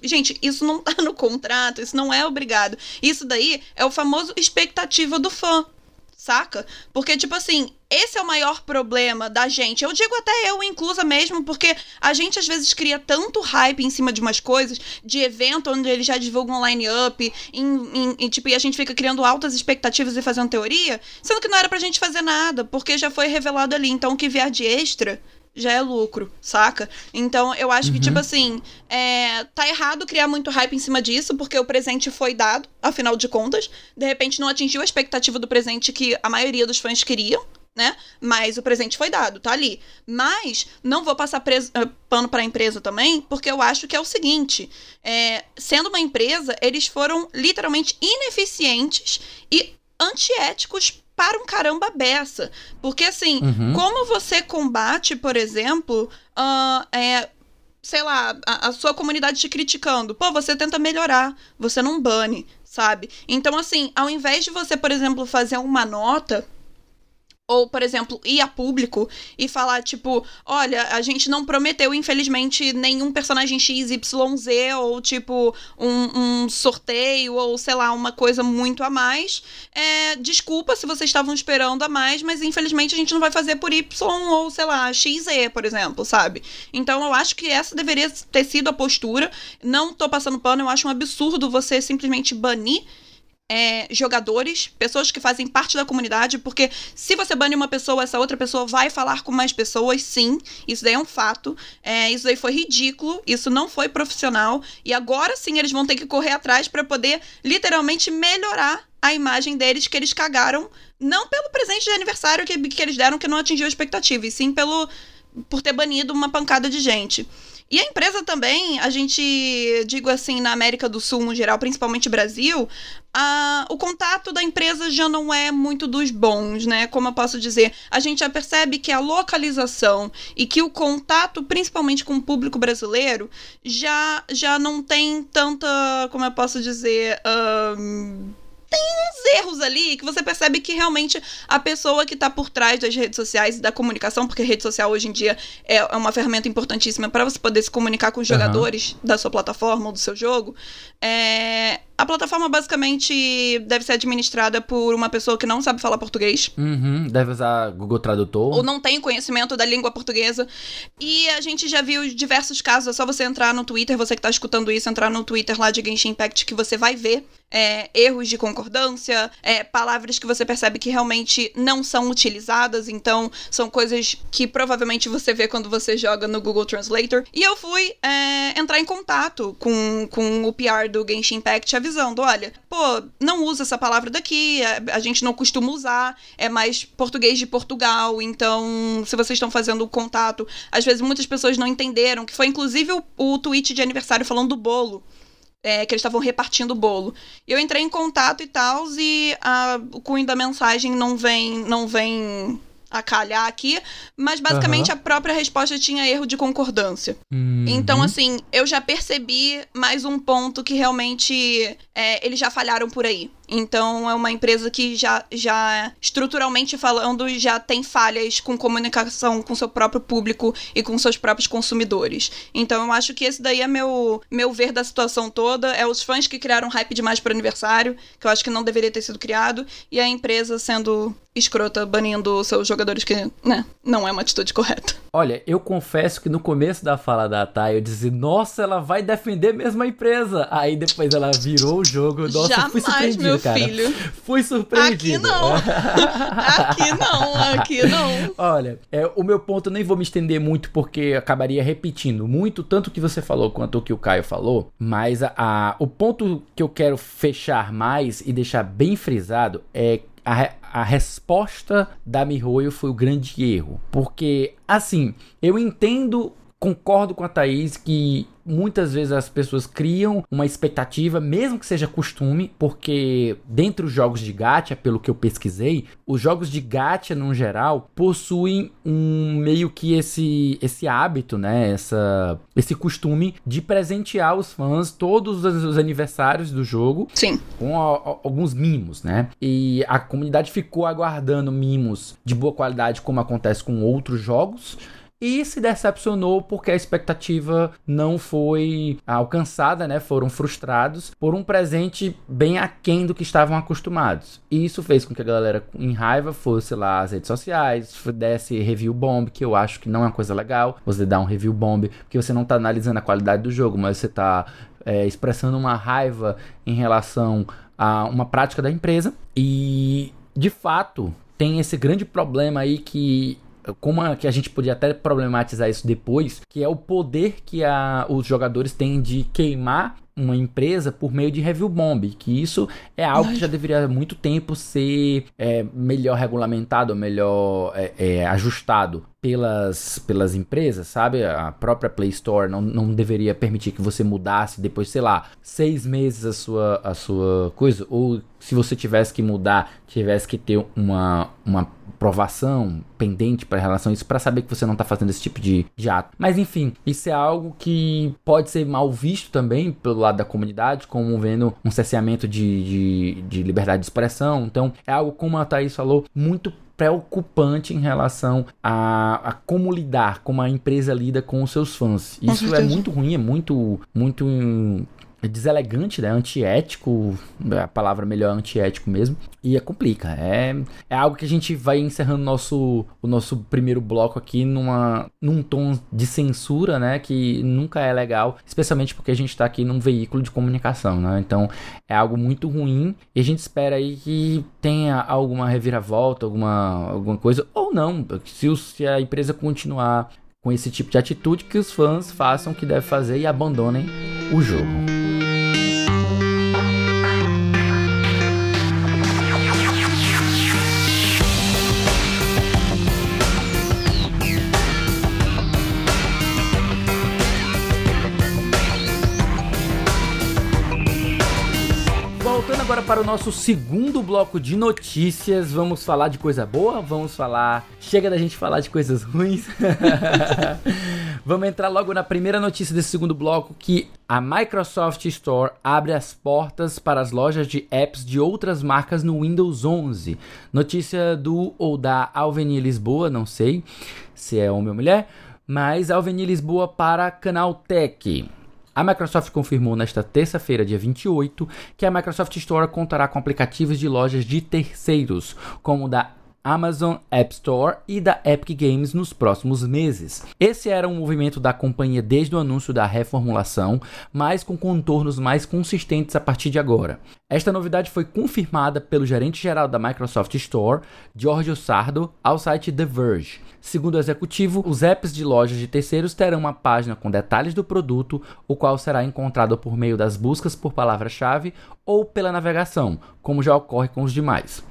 [SPEAKER 3] Gente, isso não tá no contrato, isso não é obrigado. Isso daí é o famoso expectativa do fã saca? Porque, tipo assim, esse é o maior problema da gente. Eu digo até eu inclusa mesmo, porque a gente às vezes cria tanto hype em cima de umas coisas, de evento onde eles já divulgam um line-up, e, tipo, e a gente fica criando altas expectativas e fazendo teoria, sendo que não era pra gente fazer nada, porque já foi revelado ali. Então, o que vier de extra já é lucro, saca? Então eu acho uhum. que, tipo assim, é, tá errado criar muito hype em cima disso, porque o presente foi dado, afinal de contas. De repente não atingiu a expectativa do presente que a maioria dos fãs queriam. Né? Mas o presente foi dado, tá ali. Mas não vou passar preso, uh, pano para a empresa também, porque eu acho que é o seguinte: é, sendo uma empresa, eles foram literalmente ineficientes e antiéticos para um caramba beça. Porque, assim, uhum. como você combate, por exemplo, uh, é, sei lá, a, a, sua comunidade te criticando? Pô, você tenta melhorar, você não bane, sabe? Então, assim, ao invés de você, por exemplo, fazer uma nota ou, por exemplo, ir a público e falar, tipo, olha, a gente não prometeu, infelizmente, nenhum personagem XYZ, ou, tipo, um, um sorteio, ou, sei lá, uma coisa muito a mais. É, desculpa se vocês estavam esperando a mais, mas infelizmente a gente não vai fazer por Y ou, sei lá, XZ, por exemplo, sabe? Então eu acho que essa deveria ter sido a postura. Não tô passando pano, eu acho um absurdo você simplesmente banir é, jogadores, pessoas que fazem parte da comunidade, porque se você bane uma pessoa, essa outra pessoa vai falar com mais pessoas, sim. Isso daí é um fato. É, isso daí foi ridículo, isso não foi profissional. E agora sim eles vão ter que correr atrás para poder literalmente melhorar a imagem deles que eles cagaram, não pelo presente de aniversário que, que eles deram que não atingiu a expectativa, e sim pelo por ter banido uma pancada de gente. E a empresa também, a gente, digo assim, na América do Sul no geral, principalmente Brasil, a, o contato da empresa já não é muito dos bons, né? Como eu posso dizer, a gente já percebe que a localização e que o contato, principalmente com o público brasileiro, já, já não tem tanta, como eu posso dizer, um, tem uns erros ali que você percebe que realmente a pessoa que está por trás das redes sociais e da comunicação, porque rede social hoje em dia é, é uma ferramenta importantíssima para você poder se comunicar com os uhum. jogadores da sua plataforma ou do seu jogo, é, a plataforma basicamente deve ser administrada por uma pessoa que não sabe falar português.
[SPEAKER 1] Uhum, deve usar Google Tradutor.
[SPEAKER 3] Ou não tem conhecimento da língua portuguesa. E a gente já viu diversos casos, é só você entrar no Twitter, você que tá escutando isso, entrar no Twitter lá de Genshin Impact, que você vai ver é, erros de concordância, é, palavras que você percebe que realmente não são utilizadas, então são coisas que provavelmente você vê quando você joga no Google Translator. E eu fui é, entrar em contato com, com o PR do Genshin Impact avisando: olha, pô, não usa essa palavra daqui, a, a gente não costuma usar, é mais português de Portugal, então se vocês estão fazendo o contato, às vezes muitas pessoas não entenderam, que foi inclusive o, o tweet de aniversário falando do bolo. É, que eles estavam repartindo o bolo. Eu entrei em contato e tal, e a, o cunho da mensagem não vem, não vem a calhar aqui, mas basicamente uhum. a própria resposta tinha erro de concordância. Uhum. Então, assim, eu já percebi mais um ponto que realmente é, eles já falharam por aí. Então é uma empresa que já, já estruturalmente falando já tem falhas com comunicação com seu próprio público e com seus próprios consumidores. Então eu acho que esse daí é meu meu ver da situação toda, é os fãs que criaram hype demais para aniversário, que eu acho que não deveria ter sido criado, e a empresa sendo escrota banindo seus jogadores que, né, não é uma atitude correta.
[SPEAKER 1] Olha, eu confesso que no começo da fala da Thay eu disse, nossa, ela vai defender mesmo a empresa. Aí depois ela virou o jogo. Nossa,
[SPEAKER 3] Jamais,
[SPEAKER 1] fui surpreendido,
[SPEAKER 3] meu
[SPEAKER 1] cara.
[SPEAKER 3] filho.
[SPEAKER 1] Fui surpreendido.
[SPEAKER 3] Aqui não. aqui não, aqui não.
[SPEAKER 1] Olha, é, o meu ponto eu nem vou me estender muito porque acabaria repetindo muito tanto o que você falou quanto o que o Caio falou, mas a, a- o ponto que eu quero fechar mais e deixar bem frisado é a, a resposta da Mihoyo foi o grande erro. Porque, assim, eu entendo, concordo com a Thaís que muitas vezes as pessoas criam uma expectativa, mesmo que seja costume, porque dentre os jogos de gacha, pelo que eu pesquisei, os jogos de gacha no geral possuem um meio que esse esse hábito, né, essa esse costume de presentear os fãs todos os, os aniversários do jogo
[SPEAKER 3] Sim.
[SPEAKER 1] com a- a- alguns mimos, né? E a comunidade ficou aguardando mimos de boa qualidade, como acontece com outros jogos. E se decepcionou porque a expectativa não foi alcançada, né? Foram frustrados por um presente bem aquém do que estavam acostumados. E isso fez com que a galera em raiva fosse lá às redes sociais, desse review bomb, que eu acho que não é uma coisa legal. Você dar um review bomb, porque você não tá analisando a qualidade do jogo, mas você tá é, expressando uma raiva em relação a uma prática da empresa. E de fato tem esse grande problema aí que como a, que a gente podia até problematizar isso depois, que é o poder que a, os jogadores têm de queimar uma empresa por meio de review bomb, que isso é algo que já deveria há muito tempo ser é, melhor regulamentado, melhor é, é, ajustado pelas, pelas empresas, sabe? A própria Play Store não, não deveria permitir que você mudasse depois, sei lá, seis meses a sua, a sua coisa, ou se você tivesse que mudar, tivesse que ter uma, uma aprovação pendente para relação a isso, para saber que você não tá fazendo esse tipo de, de ato. Mas enfim, isso é algo que pode ser mal visto também pelo lado da comunidade, como vendo um cerceamento de, de, de liberdade de expressão. Então, é algo, como a Thaís falou, muito preocupante em relação a, a como lidar, como a empresa lida com os seus fãs. Isso é
[SPEAKER 3] certeza.
[SPEAKER 1] muito ruim, é muito, muito deselegante, né? Antiético, a palavra melhor é antiético mesmo. E é complica. É, é algo que a gente vai encerrando nosso, o nosso primeiro bloco aqui numa, num tom de censura, né? Que nunca é legal, especialmente porque a gente tá aqui num veículo de comunicação, né? Então é algo muito ruim e a gente espera aí que tenha alguma reviravolta, alguma, alguma coisa, ou não, se, se a empresa continuar com esse tipo de atitude, que os fãs façam o que deve fazer e abandonem o jogo. Para o nosso segundo bloco de notícias, vamos falar de coisa boa, vamos falar. Chega da gente falar de coisas ruins. vamos entrar logo na primeira notícia desse segundo bloco: que a Microsoft Store abre as portas para as lojas de apps de outras marcas no Windows 11. Notícia do ou da Alveni Lisboa, não sei se é homem ou mulher, mas Alveni Lisboa para Canaltech. A Microsoft confirmou nesta terça-feira, dia 28, que a Microsoft Store contará com aplicativos de lojas de terceiros, como o da Amazon App Store e da Epic Games nos próximos meses. Esse era um movimento da companhia desde o anúncio da reformulação, mas com contornos mais consistentes a partir de agora. Esta novidade foi confirmada pelo gerente-geral da Microsoft Store, Giorgio Sardo, ao site The Verge. Segundo o executivo, os apps de lojas de terceiros terão uma página com detalhes do produto, o qual será encontrado por meio das buscas por palavra-chave ou pela navegação, como já ocorre com os demais.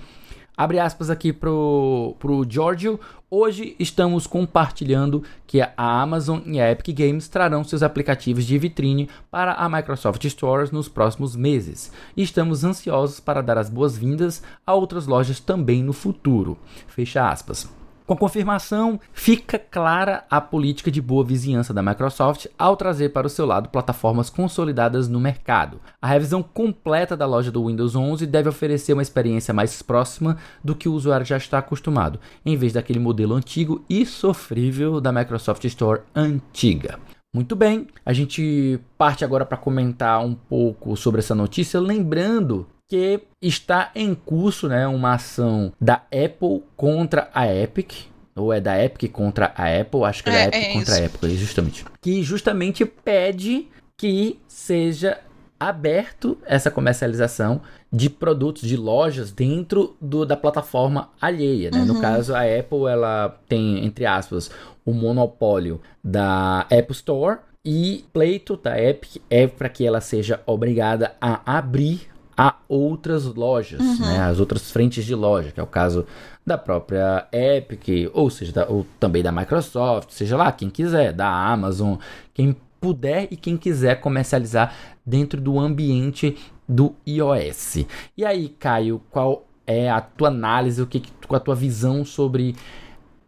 [SPEAKER 1] Abre aspas aqui pro, pro Giorgio. Hoje estamos compartilhando que a Amazon e a Epic Games trarão seus aplicativos de vitrine para a Microsoft Stores nos próximos meses. E estamos ansiosos para dar as boas-vindas a outras lojas também no futuro. Fecha aspas. Com a confirmação, fica clara a política de boa vizinhança da Microsoft ao trazer para o seu lado plataformas consolidadas no mercado. A revisão completa da loja do Windows 11 deve oferecer uma experiência mais próxima do que o usuário já está acostumado, em vez daquele modelo antigo e sofrível da Microsoft Store antiga. Muito bem, a gente parte agora para comentar um pouco sobre essa notícia, lembrando que está em curso né, uma ação da Apple contra a Epic. Ou é da Epic contra a Apple? Acho que é,
[SPEAKER 3] É,
[SPEAKER 1] da Epic
[SPEAKER 3] é
[SPEAKER 1] contra a. Apple, justamente. Que justamente pede que seja aberto essa comercialização de produtos de lojas dentro do, da plataforma alheia, né? No caso, a Apple ela tem entre aspas o monopólio da Apple Store e pleito da Epic é para que ela seja obrigada a abrir a outras lojas, né? As outras frentes de loja, que é o caso da própria Epic, ou seja, da- ou também da Microsoft, seja lá quem quiser, da Amazon, quem puder e quem quiser comercializar dentro do ambiente do iOS. E aí, Caio, qual é a tua análise, o que, que qual a tua visão sobre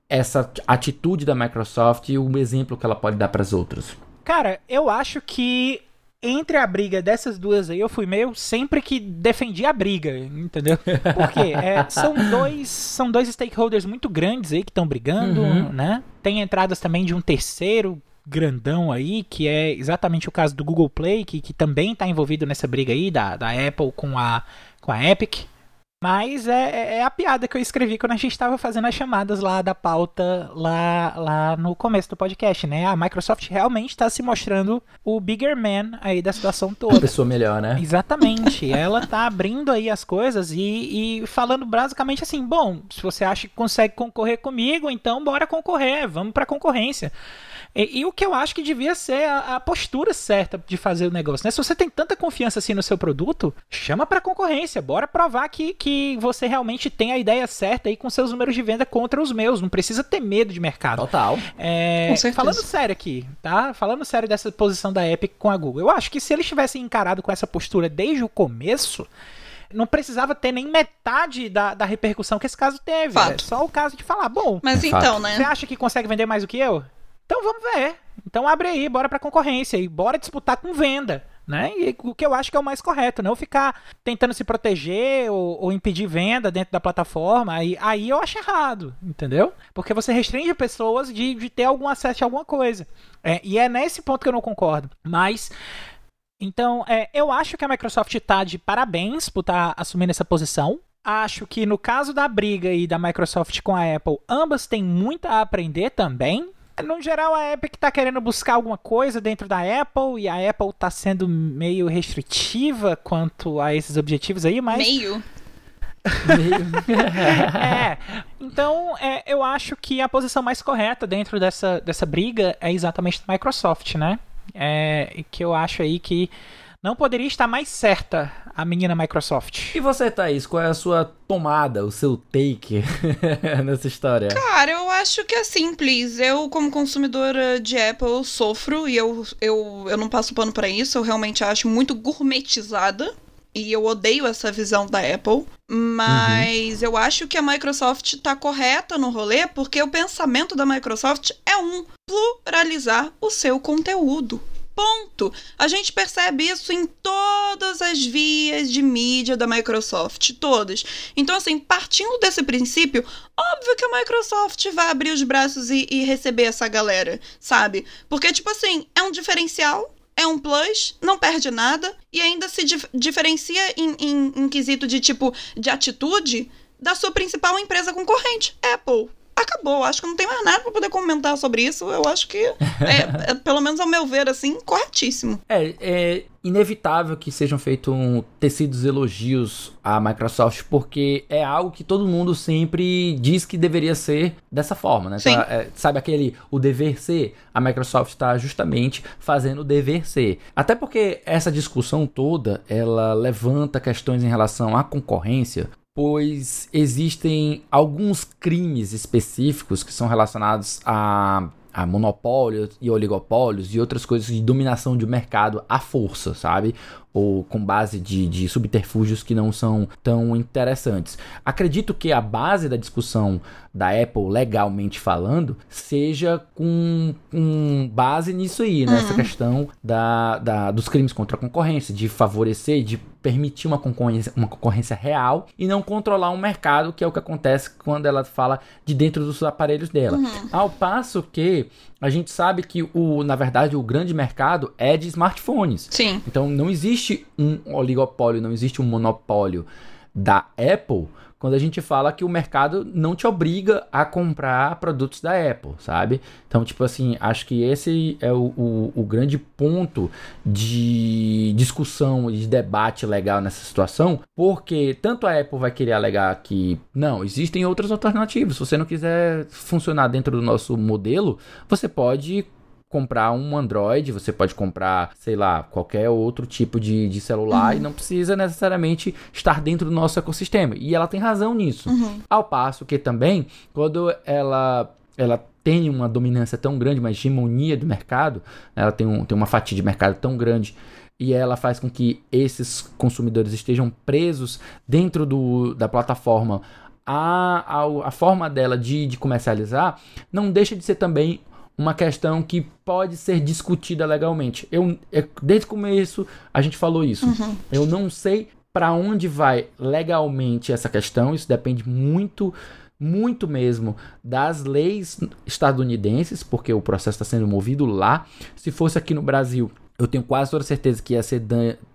[SPEAKER 1] essa atitude da Microsoft e o exemplo que ela pode dar para as outras?
[SPEAKER 2] Cara, eu acho que entre a briga dessas duas aí, eu fui meio sempre que defendi a briga, entendeu? Porque é, são dois são dois stakeholders muito grandes aí que estão brigando,
[SPEAKER 1] Uhum.
[SPEAKER 2] né? Tem entradas também de um terceiro grandão aí, que é exatamente o caso do Google Play, que, que também está envolvido nessa briga aí, da, da Apple com a, com a Epic. Mas é, é- é a piada que eu escrevi quando a gente estava fazendo as chamadas lá da pauta lá, lá no começo do podcast, né? A Microsoft realmente está se mostrando o bigger man aí da situação toda.
[SPEAKER 1] pessoa melhor, né?
[SPEAKER 2] Exatamente. Ela tá abrindo aí as coisas e, e falando basicamente assim: bom, se você acha que consegue concorrer comigo, então bora concorrer, vamos pra concorrência. E, e o que eu acho que devia ser a, a postura certa de fazer o negócio, né? Se você tem tanta confiança assim no seu produto, chama pra concorrência, bora provar que, que você realmente tem a ideia certa aí com seus números de venda contra os meus. Não precisa ter medo de mercado.
[SPEAKER 1] Total.
[SPEAKER 2] É,
[SPEAKER 3] Com certeza.
[SPEAKER 2] falando sério aqui, tá? Falando sério dessa posição da Epic com a Google. Eu acho que se eles tivessem encarado com essa postura desde o começo, não precisava ter nem metade da, da repercussão que esse caso teve.
[SPEAKER 3] Fato.
[SPEAKER 2] É só o caso de falar, bom,
[SPEAKER 3] Mas
[SPEAKER 1] É
[SPEAKER 3] então,
[SPEAKER 1] fato.
[SPEAKER 2] você
[SPEAKER 3] né?
[SPEAKER 2] acha que consegue vender mais do que eu? Então vamos ver. Então abre aí, bora pra concorrência e bora disputar com venda. Né? E o que eu acho que é o mais correto, não ficar tentando se proteger ou, ou impedir venda dentro da plataforma, aí, aí eu acho errado, entendeu? Porque você restringe pessoas de, de ter algum acesso a alguma coisa. É, e é nesse ponto que eu não concordo. Mas então, é, eu acho que a Microsoft tá de parabéns por estar assumindo essa posição. Acho que no caso da briga aí da Microsoft com a Apple, ambas têm muito a aprender também. No geral, a Epic tá querendo buscar alguma coisa dentro da Apple e a Apple tá sendo meio restritiva quanto a esses objetivos aí, mas
[SPEAKER 3] Meio.
[SPEAKER 2] é. Então, é, eu acho que a posição mais correta dentro dessa, dessa briga é exatamente da Microsoft, né? É, e que eu acho aí que não poderia estar mais certa a menina Microsoft.
[SPEAKER 1] E você, Thaís, qual é a sua tomada, o seu take nessa história?
[SPEAKER 3] Cara, eu acho que é simples. Eu, como consumidora de Apple, sofro e eu, eu, eu não passo pano pra isso. Eu realmente acho muito gourmetizada. E eu odeio essa visão da Apple. Mas eu acho que a Microsoft tá correta no rolê, porque o pensamento da Microsoft é um: pluralizar o seu conteúdo. Ponto. A gente percebe isso em todas as vias de mídia da Microsoft, todas. Então, assim, partindo desse princípio, óbvio que a Microsoft vai abrir os braços e, e receber essa galera, sabe? Porque, tipo assim, é um diferencial, é um plus, não perde nada e ainda se dif- diferencia em, em, em quesito de tipo de atitude da sua principal empresa concorrente, Apple. Acabou, acho que não tem mais nada pra poder comentar sobre isso. Eu acho que, é, é, pelo menos ao meu ver, assim, corretíssimo.
[SPEAKER 1] É, é inevitável que sejam feitos um, tecidos elogios à Microsoft, porque é algo que todo mundo sempre diz que deveria ser dessa forma, né?
[SPEAKER 3] Sim.
[SPEAKER 1] Então, é, sabe aquele o dever ser? A Microsoft está justamente fazendo o dever ser. Até porque essa discussão toda, ela levanta questões em relação à concorrência, pois existem alguns crimes específicos que são relacionados a, a monopólios e oligopólios e outras coisas de dominação de mercado à força, sabe? Ou com base de, de subterfúgios que não são tão interessantes. Acredito que a base da discussão da Apple, legalmente falando, seja com, com base nisso aí, nessa questão da, da, dos crimes contra a concorrência, de favorecer, de permitir uma concorrência, uma concorrência real e não controlar um mercado, que é o que acontece quando ela fala de dentro dos aparelhos dela. Ao passo que a gente sabe que, o, na verdade, o grande mercado é de smartphones.
[SPEAKER 3] Sim.
[SPEAKER 1] Então não existe um oligopólio, não existe um monopólio da Apple quando a gente fala que o mercado não te obriga a comprar produtos da Apple, sabe? Então, tipo assim, acho que esse é o, o, o grande ponto de discussão e de debate legal nessa situação, porque tanto a Apple vai querer alegar que não, existem outras alternativas. Se você não quiser funcionar dentro do nosso modelo, você pode comprar um Android, você pode comprar, sei lá, qualquer outro tipo de, de celular uhum. e não precisa necessariamente estar dentro do nosso ecossistema. E ela tem razão nisso. Uhum. Ao passo que também, quando ela, ela tem uma dominância tão grande, uma hegemonia do mercado, né, ela tem, um, tem uma fatia de mercado tão grande e ela faz com que esses consumidores estejam presos dentro do, da plataforma a, a, a forma dela de, de comercializar não deixa de ser também uma questão que pode ser discutida legalmente. Eu, é, desde o começo a gente falou isso. Uhum. Eu não sei para onde vai legalmente essa questão, isso depende muito muito mesmo das leis estadunidenses, porque o processo está sendo movido lá. Se fosse aqui no Brasil, eu tenho quase toda certeza que ia ser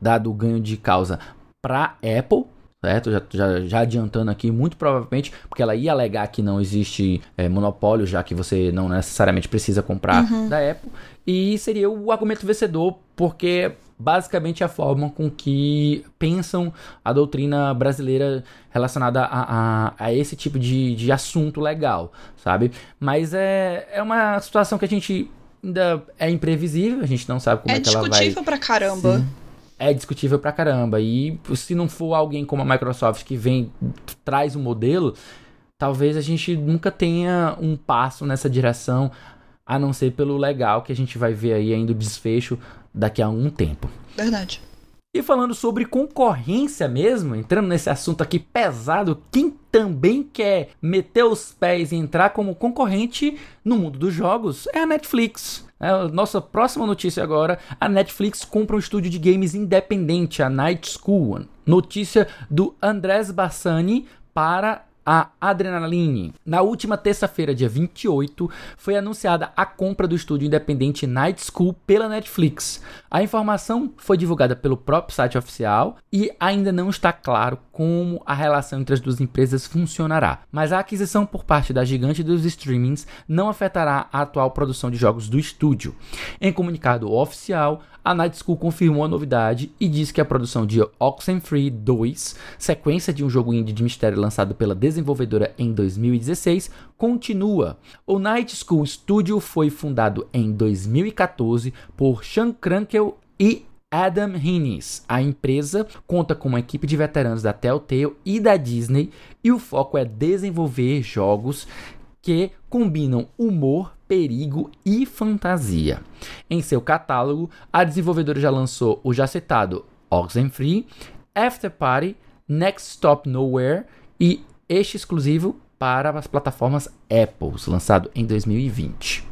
[SPEAKER 1] dado o ganho de causa para Apple, certo? Já, já, já, adiantando aqui, muito provavelmente, porque ela ia alegar que não existe é, monopólio, já que você não necessariamente precisa comprar uhum. da Apple. E seria o argumento vencedor, porque basicamente a forma com que pensam a doutrina brasileira relacionada a, a, a esse tipo de, de assunto legal, sabe? Mas é, é uma situação que a gente ainda é imprevisível, a gente não sabe como é, é que ela vai...
[SPEAKER 3] É discutível pra caramba.
[SPEAKER 1] Sim é discutível pra caramba. E se não for alguém como a Microsoft que vem, traz um modelo, talvez a gente nunca tenha um passo nessa direção, a não ser pelo legal que a gente vai ver aí ainda o desfecho daqui a um tempo.
[SPEAKER 3] Verdade.
[SPEAKER 1] E falando sobre concorrência mesmo, entrando nesse assunto aqui pesado, quem também quer meter os pés e entrar como concorrente no mundo dos jogos é a Netflix. É, nossa próxima notícia agora: a Netflix compra um estúdio de games independente, a Night School. Notícia do Andrés Bassani para a Adrenaline. Na última terça-feira, dia 28, foi anunciada a compra do estúdio independente Night School pela Netflix. A informação foi divulgada pelo próprio site oficial e ainda não está claro como a relação entre as duas empresas funcionará. Mas a aquisição por parte da gigante dos streamings não afetará a atual produção de jogos do estúdio. Em comunicado oficial, a Night School confirmou a novidade e disse que a produção de Oxenfree 2, sequência de um jogo indie de mistério lançado pela desenvolvedora em 2016, continua. O Night School Studio foi fundado em 2014 por Sean Krankel e Adam Hinnis. A empresa conta com uma equipe de veteranos da Telltale e da Disney e o foco é desenvolver jogos que combinam humor, perigo e fantasia. Em seu catálogo, a desenvolvedora já lançou o já citado Oxenfree, After Party, Next Stop Nowhere e este exclusivo para as plataformas Apple, lançado em 2020.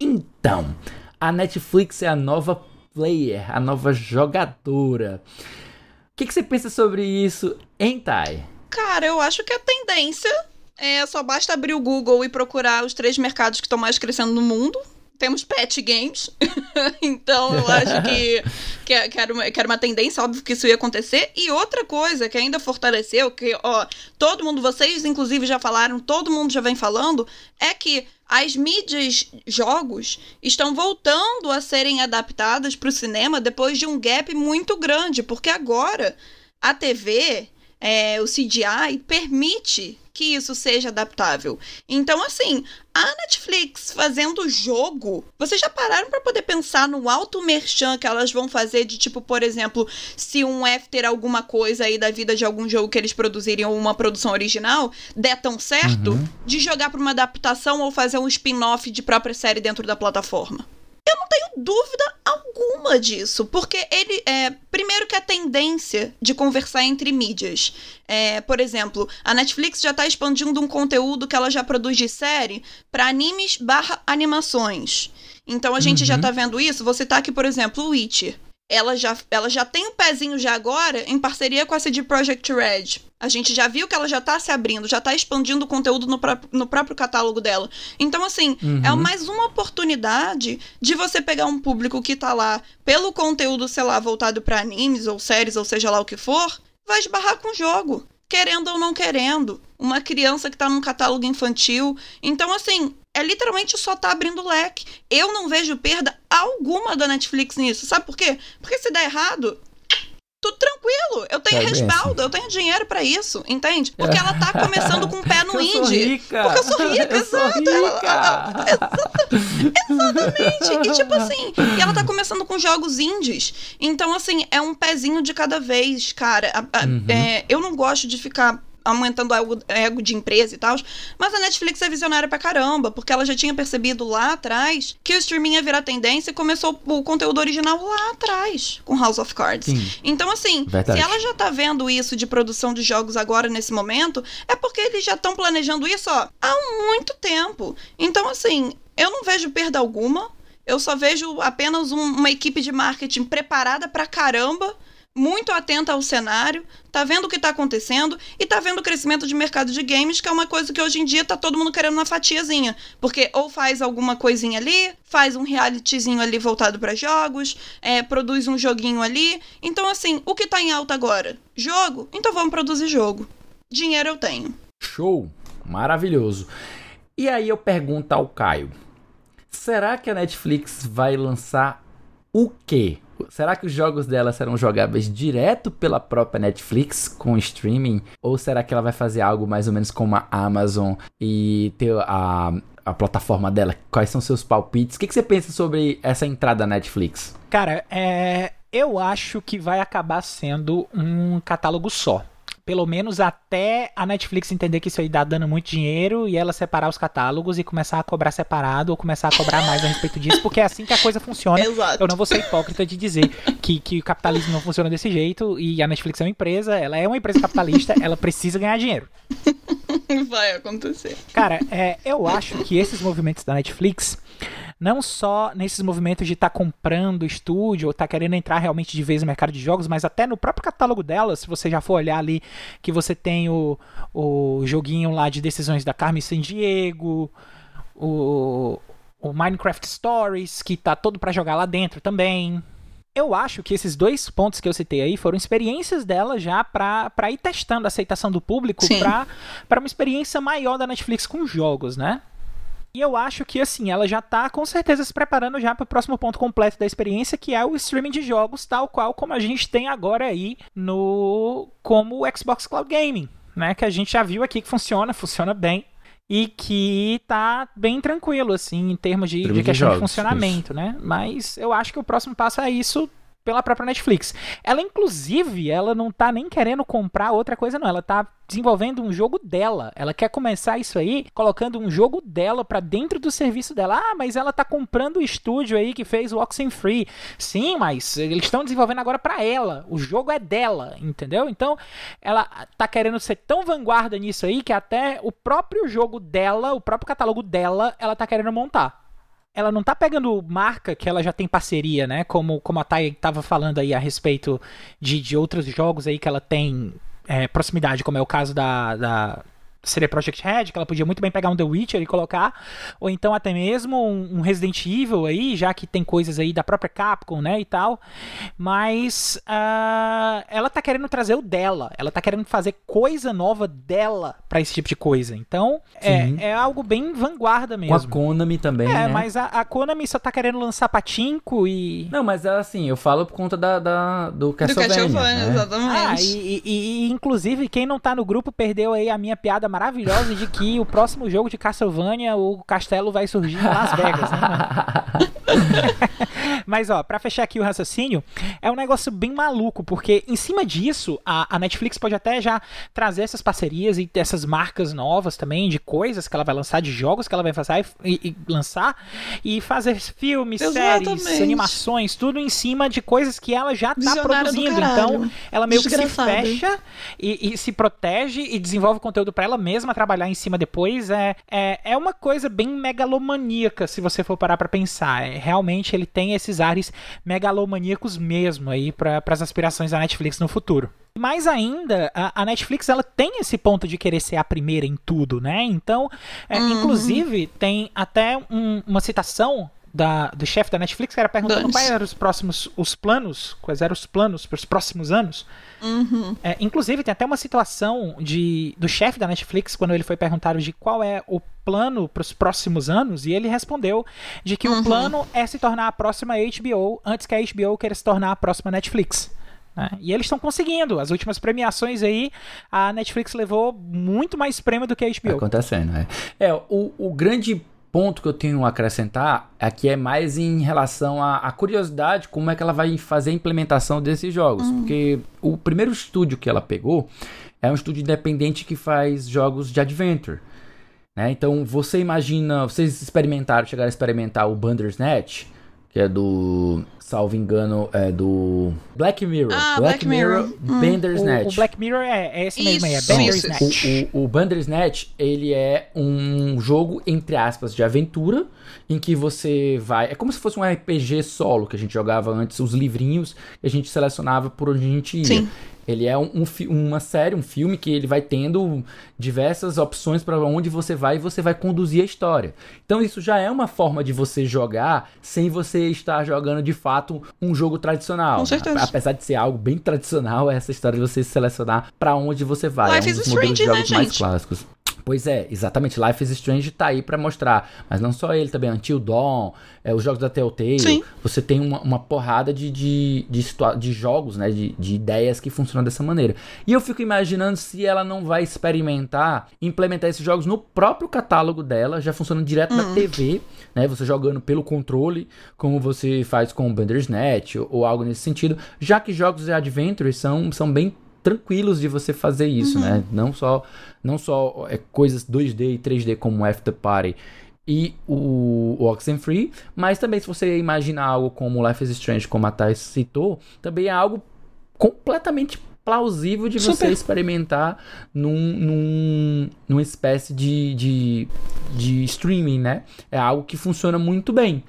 [SPEAKER 1] Então, a Netflix é a nova player, a nova jogadora. O que, que você pensa sobre isso, hein, Thay?
[SPEAKER 3] Cara, eu acho que a tendência é, só basta abrir o Google e procurar os três mercados que estão mais crescendo no mundo. Temos pet games, então eu acho que, que, é, que, era uma, que era uma tendência, óbvio que isso ia acontecer. E outra coisa que ainda fortaleceu, que, ó, todo mundo, vocês inclusive já falaram, todo mundo já vem falando, é que as mídias jogos estão voltando a serem adaptadas para o cinema depois de um gap muito grande, porque agora a TV, é, o CGI, permite que isso seja adaptável. Então, assim, a Netflix fazendo jogo, vocês já pararam para poder pensar no alto merchan que elas vão fazer de tipo, por exemplo, se um after alguma coisa aí da vida de algum jogo que eles produzirem ou uma produção original der tão certo, uhum. de jogar para uma adaptação ou fazer um spin-off de própria série dentro da plataforma. Eu não tenho dúvida alguma disso, porque ele é primeiro que a tendência de conversar entre mídias. É, por exemplo, a Netflix já está expandindo um conteúdo que ela já produz de série para animes barra animações. Então a gente uhum. já está vendo isso. Você tá aqui, por exemplo, o Witcher ela já, ela já tem um pezinho já agora em parceria com a CD Projekt Red. A gente já viu que ela já tá se abrindo, já tá expandindo o conteúdo no, pró no próprio catálogo dela. Então, assim, é uhum. é mais uma oportunidade de você pegar um público que tá lá pelo conteúdo, sei lá, voltado para animes ou séries, ou seja lá o que for, vai esbarrar com o jogo. querendo ou não querendo. Uma criança que tá num catálogo infantil. Então, assim, é literalmente só tá abrindo leque. Eu não vejo perda alguma da Netflix nisso. Sabe por quê? Porque se der errado, tudo tranquilo. Eu tenho
[SPEAKER 1] É
[SPEAKER 3] respaldo,
[SPEAKER 1] assim.
[SPEAKER 3] eu tenho dinheiro pra isso, entende? Porque ela tá começando com o pé no
[SPEAKER 1] sou
[SPEAKER 3] indie.
[SPEAKER 1] rica.
[SPEAKER 3] Porque eu sou rica,
[SPEAKER 1] Eu sou
[SPEAKER 3] exato. Ela-
[SPEAKER 1] rica.
[SPEAKER 3] ela- exata- exatamente. E tipo assim, e ela tá começando com jogos indies. Então, assim, é um pezinho de cada vez, cara.
[SPEAKER 1] Uhum.
[SPEAKER 3] é, eu não gosto de ficar aumentando o ego, de empresa e tal, mas a Netflix é visionária pra caramba, porque ela já tinha percebido lá atrás que o streaming ia virar tendência e começou o conteúdo original lá atrás, com House of Cards.
[SPEAKER 1] Sim.
[SPEAKER 3] Então, assim,
[SPEAKER 1] Verdade.
[SPEAKER 3] se ela já tá vendo isso de produção de jogos agora, nesse momento, é porque eles já estão planejando isso, ó, há muito tempo. Então, assim, eu não vejo perda alguma. Eu só vejo apenas um- uma equipe de marketing preparada pra caramba, muito atenta ao cenário, tá vendo o que tá acontecendo e tá vendo o crescimento de mercado de games, que é uma coisa que hoje em dia tá todo mundo querendo uma fatiazinha. Porque ou faz alguma coisinha ali, faz um realityzinho ali voltado pra jogos, é, produz um joguinho ali. Então, assim, o que tá em alta agora? Jogo? Então vamos produzir jogo. Dinheiro eu tenho.
[SPEAKER 1] Show! Maravilhoso. E aí eu pergunto ao Caio: será que a Netflix vai lançar o quê? Será que os jogos dela serão jogáveis direto pela própria Netflix com streaming? Ou será que ela vai fazer algo mais ou menos como a Amazon e ter a, a plataforma dela? Quais são seus palpites? O que, que você pensa sobre essa entrada da Netflix?
[SPEAKER 2] Cara, é, eu acho que vai acabar sendo um catálogo só. Pelo menos até a Netflix entender que isso aí dá dando muito dinheiro e ela separar os catálogos e começar a cobrar separado ou começar a cobrar mais a respeito disso, porque é assim que a coisa funciona.
[SPEAKER 3] Exato.
[SPEAKER 2] Eu não vou ser hipócrita de dizer que, que o capitalismo não funciona desse jeito e a Netflix é uma empresa, ela é uma empresa capitalista, ela precisa ganhar dinheiro.
[SPEAKER 3] Vai acontecer.
[SPEAKER 2] Cara, é, eu acho que esses movimentos da Netflix, não só nesses movimentos de estar comprando estúdio ou tá querendo entrar realmente de vez no mercado de jogos, mas até no próprio catálogo dela, se você já for olhar ali que você tem o, o joguinho lá de decisões da Carmen Sandiego, o, o Minecraft Stories, que tá todo pra jogar lá dentro também. Eu acho que esses dois pontos que eu citei aí foram experiências dela já pra ir testando a aceitação do público pra uma experiência maior da Netflix com jogos, né? E eu acho que, assim, ela já tá com certeza se preparando já para o próximo ponto completo da experiência, que é o streaming de jogos, tal qual como a gente tem agora aí no. como o Xbox Cloud Gaming, né? Que a gente já viu aqui que funciona, funciona bem. E que tá bem tranquilo, assim, em termos de, de
[SPEAKER 1] de
[SPEAKER 2] questão de
[SPEAKER 1] jogos,
[SPEAKER 2] funcionamento, né? Mas eu acho que o próximo passo é isso pela própria Netflix. Ela, inclusive, ela não tá nem querendo comprar outra coisa, não. Ela tá desenvolvendo um jogo dela. Ela quer começar isso aí colocando um jogo dela pra dentro do serviço dela. Ah, mas ela tá comprando o estúdio aí que fez o Oxenfree. Sim, mas eles estão desenvolvendo agora pra ela. O jogo é dela, entendeu? Então, ela tá querendo ser tão vanguarda nisso aí que até o próprio jogo dela, o próprio catálogo dela, ela tá querendo montar ela não tá pegando marca que ela já tem parceria, né? Como, como a Thay tava falando aí a respeito de, de outros jogos aí que ela tem é, proximidade, como é o caso da, da CD Projekt Red, que ela podia muito bem pegar um The Witcher e colocar, ou então até mesmo um, um Resident Evil aí, já que tem coisas aí da própria Capcom, né, e tal, mas ah, ela tá querendo trazer o dela, ela tá querendo fazer coisa nova dela pra esse tipo de coisa, então é, é algo bem vanguarda
[SPEAKER 1] Com
[SPEAKER 2] mesmo.
[SPEAKER 1] a Konami também,
[SPEAKER 2] É,
[SPEAKER 1] né?
[SPEAKER 2] mas a, a Konami só tá querendo lançar patinco e.
[SPEAKER 1] Não, mas é assim, eu falo por conta da, da- do
[SPEAKER 3] Do
[SPEAKER 1] Castlevania.
[SPEAKER 3] Castlevania,
[SPEAKER 1] né?
[SPEAKER 3] exatamente.
[SPEAKER 2] Ah, e, e- e, inclusive quem não tá no grupo perdeu aí a minha piada maravilhosa de que o próximo jogo de Castlevania, o castelo vai surgir em Las Vegas, né? Mas ó, pra fechar aqui o raciocínio, é um negócio bem maluco, porque em cima disso, a, a Netflix pode até já trazer essas parcerias e essas marcas novas também, de coisas que ela vai lançar, de jogos que ela vai fazer e, e lançar, e fazer filmes, séries,
[SPEAKER 3] Exatamente.
[SPEAKER 2] animações, tudo em cima de coisas que ela já tá produzindo. Então, ela meio que se fecha e, e se protege e desenvolve conteúdo pra ela mesma trabalhar em cima depois. É, é, é uma coisa bem megalomaníaca, se você for parar pra pensar. É, realmente ele tem esses ares megalomaníacos mesmo aí para as aspirações da Netflix no futuro. Mais ainda, a, a Netflix ela tem esse ponto de querer ser a primeira em tudo, né? Então, é,
[SPEAKER 3] Uhum.
[SPEAKER 2] inclusive, tem até um- uma citação da, do chefe da Netflix, que era perguntando quais eram os próximos os planos, quais eram os planos para os próximos anos.
[SPEAKER 3] Uhum.
[SPEAKER 2] É, inclusive, tem até uma situação de, do chefe da Netflix, quando ele foi perguntado de qual é o plano para os próximos anos, e ele respondeu de que o
[SPEAKER 3] Uhum.
[SPEAKER 2] plano é se tornar a próxima HBO antes que a HBO queira se tornar a próxima Netflix. né? E eles estão conseguindo. As últimas premiações aí, a Netflix levou muito mais prêmio do que a HBO.
[SPEAKER 1] acontecendo, é. É, o, o grande ponto que eu tenho a acrescentar aqui é mais em relação à, curiosidade, como é que ela vai fazer a implementação desses jogos. Porque o primeiro estúdio que ela pegou é um estúdio independente que faz jogos de adventure. Né? Então você imagina, vocês experimentaram, chegaram a experimentar o Bandersnatch, que é do, salvo engano, é do Black Mirror.
[SPEAKER 3] Ah, Black Mirror. Hum.
[SPEAKER 1] Bandersnatch.
[SPEAKER 2] O, o Black Mirror é, é esse mesmo aí, é Bandersnatch.
[SPEAKER 1] O, o, o Bandersnatch, ele é um jogo, entre aspas, de aventura, em que você vai... É como se fosse um RPG solo, que a gente jogava antes, os livrinhos, que a gente selecionava por onde a gente ia.
[SPEAKER 3] Sim.
[SPEAKER 1] Ele é um, um uma série, um filme que ele vai tendo diversas opções para onde você vai e você vai conduzir a história. Então isso já é uma forma de você jogar sem você estar jogando de fato um jogo tradicional.
[SPEAKER 3] Com certeza.
[SPEAKER 1] Apesar de ser algo bem tradicional, essa história de você selecionar para onde você vai.
[SPEAKER 3] Life
[SPEAKER 1] é um
[SPEAKER 3] is
[SPEAKER 1] dos modelos de
[SPEAKER 3] Strange, né,
[SPEAKER 1] jogos mais
[SPEAKER 3] gente?
[SPEAKER 1] clássicos. Pois é, exatamente. Life is Strange tá aí pra mostrar. Mas não só ele, também Until Dawn, é, os jogos da Telltale.
[SPEAKER 3] Sim.
[SPEAKER 1] Você tem uma, uma porrada de, de, de, situa- de jogos, né? De, de ideias que funcionam dessa maneira. E eu fico imaginando se ela não vai experimentar, implementar esses jogos no próprio catálogo dela, já funcionando direto
[SPEAKER 3] Hum.
[SPEAKER 1] na TV, né? Você jogando pelo controle, como você faz com o Bandersnatch ou, ou algo nesse sentido. Já que jogos de Adventure são, são bem tranquilos de você fazer isso, né? Não só não só é, coisas 2D e 3D como After Party e o, o Oxenfree, mas também se você imaginar algo como Life is Strange, como a Thais citou, também é algo completamente plausível de você
[SPEAKER 3] Super.
[SPEAKER 1] experimentar num, num, numa espécie de, de, de streaming, né? É algo que funciona muito bem.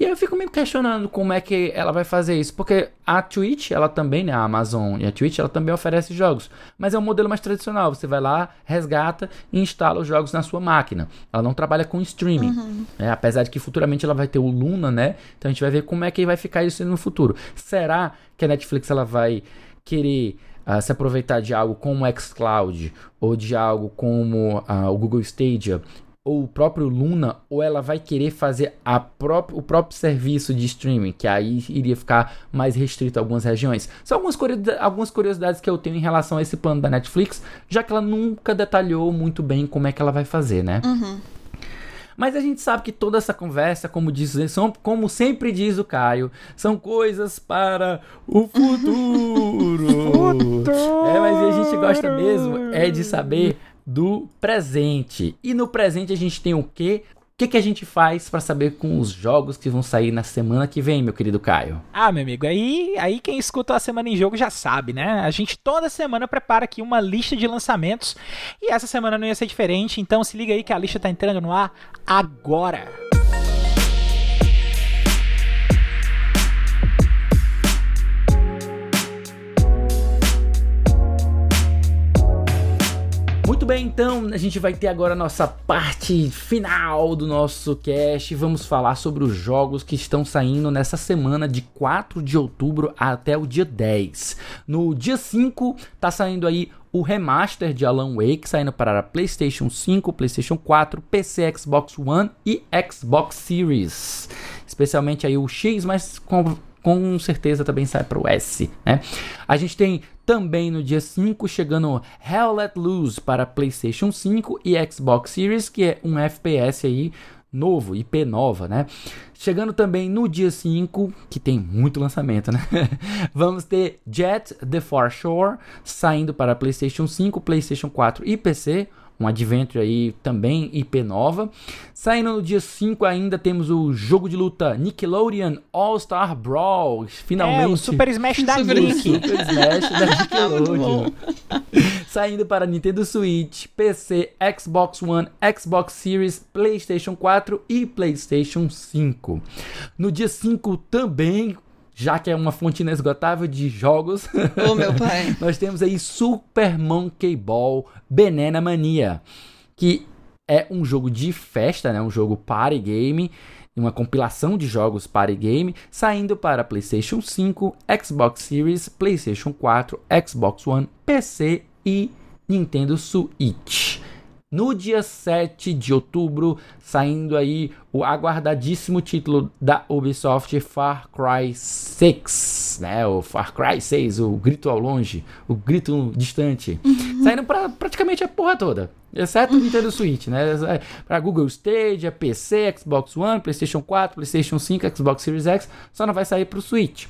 [SPEAKER 1] E aí eu fico me questionando como é que ela vai fazer isso, porque a Twitch, ela também, né, a Amazon e a Twitch, ela também oferece jogos, mas é um modelo mais tradicional, você vai lá, resgata e instala os jogos na sua máquina. Ela não trabalha com streaming, né, apesar de que futuramente ela vai ter o Luna, né, então a gente vai ver como é que vai ficar isso no futuro. Será que a Netflix ela vai querer ah, se aproveitar de algo como o xCloud ou de algo como ah, o Google Stadia ou o próprio Luna, ou ela vai querer fazer o próprio serviço de streaming, que aí iria ficar mais restrito a algumas regiões. São algumas, curiosidades, algumas curiosidades que eu tenho em relação a esse plano da Netflix, já que ela nunca detalhou muito bem como é que ela vai fazer, né?
[SPEAKER 3] Uhum.
[SPEAKER 1] Mas a gente sabe que toda essa conversa, como, diz, são, como sempre diz o Caio, são coisas para o futuro. é, mas a gente gosta mesmo é de saber do presente. E no presente a gente tem o quê? O que, que a gente faz para saber com os jogos que vão sair na semana que vem, meu querido Caio?
[SPEAKER 2] Ah, meu amigo, aí, aí quem escuta a Semana em Jogo já sabe, né? A gente toda semana prepara aqui uma lista de lançamentos e essa semana não ia ser diferente, então se liga aí que a lista tá entrando no ar agora.
[SPEAKER 1] Muito bem, então a gente vai ter agora a nossa parte final do nosso cast. Vamos falar sobre os jogos que estão saindo nessa semana de 4 de outubro até o dia 10. No dia 5 tá saindo aí o remaster de Alan Wake, saindo para PlayStation 5, PlayStation 4, PC, Xbox One e Xbox Series. Especialmente aí o X, mas com com certeza também sai para o S, né? A gente tem também no dia 5 chegando Hell Let Loose para PlayStation 5 e Xbox Series, que é um FPS aí novo, IP nova, né? Chegando também no dia 5, que tem muito lançamento, né? Vamos ter Jet The Far Shore saindo para PlayStation 5, PlayStation 4 e PC um adventure aí também IP nova. Saindo no dia 5 ainda temos o jogo de luta Nickelodeon All-Star Brawl, finalmente.
[SPEAKER 2] É, o Super Smash da
[SPEAKER 3] Super
[SPEAKER 2] Nick.
[SPEAKER 1] Super Smash da
[SPEAKER 3] Muito
[SPEAKER 1] Nickelodeon. Saindo para Nintendo Switch, PC, Xbox One, Xbox Series, PlayStation 4 e PlayStation 5. No dia 5 também, já que é uma fonte inesgotável de jogos,
[SPEAKER 3] Ô, meu pai.
[SPEAKER 1] nós temos aí Super Monkey Ball Banana Mania, que é um jogo de festa, né? Um jogo party game, uma compilação de jogos party game, saindo para PlayStation 5, Xbox Series, PlayStation 4, Xbox One, PC e Nintendo Switch. No dia 7 de outubro, saindo aí o aguardadíssimo título da Ubisoft Far Cry 6, né? O Far Cry 6, o grito ao longe, o grito distante. Uhum. Saindo para praticamente a porra toda. Exceto o Nintendo Switch, né? Para Google Stage, PC, Xbox One, PlayStation 4, PlayStation 5, Xbox Series X, só não vai sair para o Switch.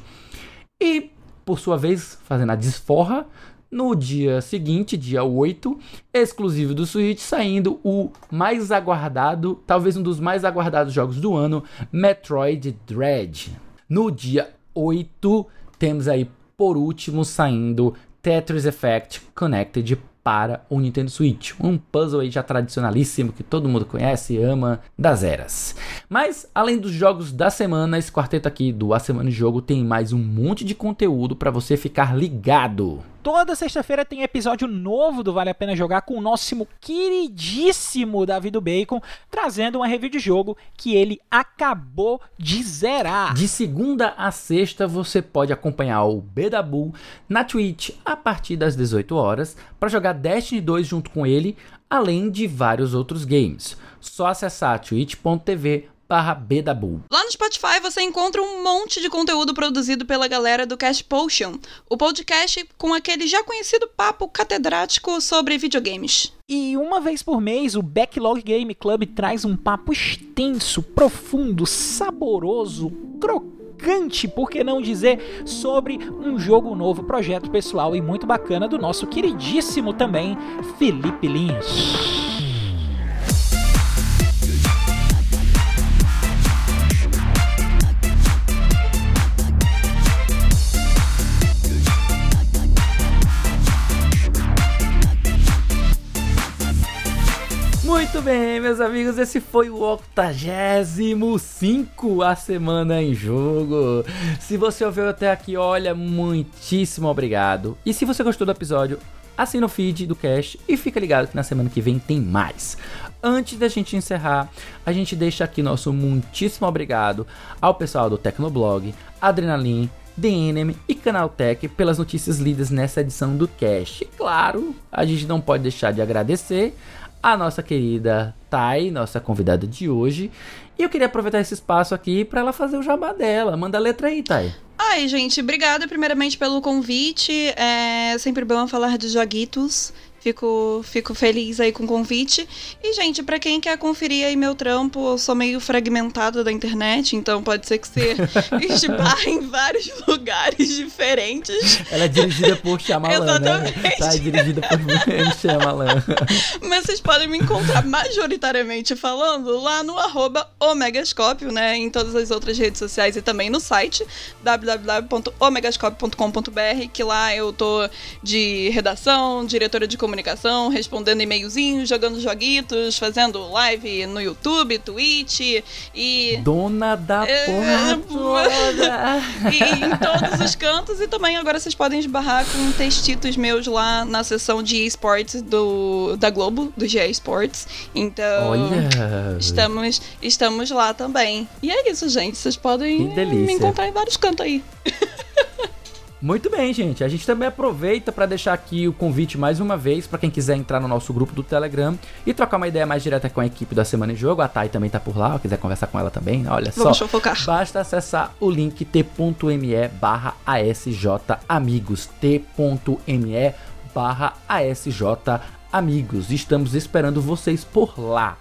[SPEAKER 1] E, por sua vez, fazendo a desforra, no dia seguinte, dia 8, exclusivo do Switch, saindo o mais aguardado, talvez um dos mais aguardados jogos do ano, Metroid Dread. No dia 8, temos aí por último saindo Tetris Effect Connected para o Nintendo Switch. Um puzzle aí já tradicionalíssimo que todo mundo conhece e ama das eras. Mas, além dos jogos da semana, esse quarteto aqui do A Semana de Jogo tem mais um monte de conteúdo para você ficar ligado.
[SPEAKER 2] Toda sexta-feira tem episódio novo do Vale a Pena Jogar com o nosso queridíssimo Davi do Bacon, trazendo uma review de jogo que ele acabou de zerar.
[SPEAKER 1] De segunda a sexta você pode acompanhar o Bedabu na Twitch a partir das 18 horas para jogar Destiny 2 junto com ele, além de vários outros games. Só acessar twitch.tv barra Bedabu.
[SPEAKER 3] Lá no Spotify você encontra um monte de conteúdo produzido pela galera do Cast Potion, o podcast com aquele já conhecido papo catedrático sobre videogames.
[SPEAKER 2] E uma vez por mês, o Backlog Game Club traz um papo extenso, profundo, saboroso, crocante, por que não dizer, sobre um jogo novo, projeto pessoal e muito bacana do nosso queridíssimo também, Felipe Lins.
[SPEAKER 1] Muito bem, meus amigos, esse foi o 85 a semana em jogo. Se você ouviu até aqui, olha, muitíssimo obrigado. E se você gostou do episódio, assina o feed do cast e fica ligado que na semana que vem tem mais. Antes da gente encerrar, a gente deixa aqui nosso muitíssimo obrigado ao pessoal do Tecnoblog, Adrenaline, DNM e Canaltech pelas notícias lidas nessa edição do cast. E claro, a gente não pode deixar de agradecer a nossa querida Thay, nossa convidada de hoje. E eu queria aproveitar esse espaço aqui para ela fazer o jabá dela. Manda a letra aí, Thay.
[SPEAKER 3] Ai, gente, obrigada primeiramente pelo convite. É sempre bom falar de joguitos. Fico, fico feliz aí com o convite. E, gente, para quem quer conferir aí meu trampo, eu sou meio fragmentado da internet, então pode ser que você esbarre em vários lugares diferentes.
[SPEAKER 1] Ela é dirigida por Shyamalan,
[SPEAKER 3] Exatamente.
[SPEAKER 1] né? Tá, é dirigida por Shyamalan.
[SPEAKER 3] Mas vocês podem me encontrar majoritariamente falando lá no arroba Omegascópio, né? Em todas as outras redes sociais e também no site www.omegascópio.com.br, que lá eu tô de redação, diretora de comunicação, comunicação, respondendo e-mailzinhos, jogando joguitos, fazendo live no YouTube, Twitch e.
[SPEAKER 1] Dona da é, porra
[SPEAKER 3] e em todos os cantos. E também agora vocês podem esbarrar com textitos meus lá na seção de esportes do, da Globo, do GE Sports. Então.
[SPEAKER 1] Olha!
[SPEAKER 3] Estamos, estamos lá também. E é isso, gente. Vocês podem me encontrar em vários cantos aí.
[SPEAKER 1] Muito bem, gente. A gente também aproveita para deixar aqui o convite mais uma vez para quem quiser entrar no nosso grupo do Telegram e trocar uma ideia mais direta com a equipe da Semana em Jogo. A Thay também tá por lá, quiser conversar com ela também. Olha
[SPEAKER 3] Vamos
[SPEAKER 1] só.
[SPEAKER 3] Focar.
[SPEAKER 1] Basta acessar o link t.me barra asjamigos. t.me barra asjamigos. Estamos esperando vocês por lá.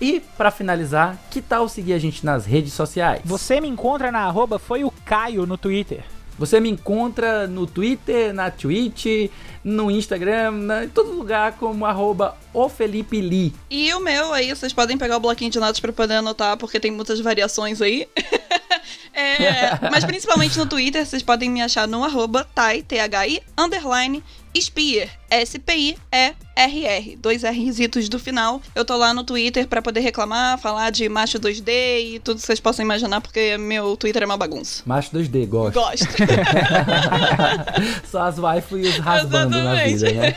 [SPEAKER 1] E para finalizar, que tal seguir a gente nas redes sociais?
[SPEAKER 2] Você me encontra na arroba foi o Caio no Twitter.
[SPEAKER 1] Você me encontra no Twitter, na Twitch, no Instagram, na, em todo lugar como arroba o Felipe Lee.
[SPEAKER 3] E o meu aí, vocês podem pegar o bloquinho de notas para poder anotar, porque tem muitas variações aí. é, mas principalmente no Twitter, vocês podem me achar no arroba T-H-I, underline Spear, S-P-I-E-R-R, dois Rzitos do final. Eu tô lá no Twitter pra poder reclamar, falar de macho 2D e tudo que vocês possam imaginar, porque meu Twitter é uma bagunça.
[SPEAKER 1] Macho 2D, gosto.
[SPEAKER 3] Gosto.
[SPEAKER 1] Só as waifus rasbando na
[SPEAKER 3] Exatamente.
[SPEAKER 1] vida, né?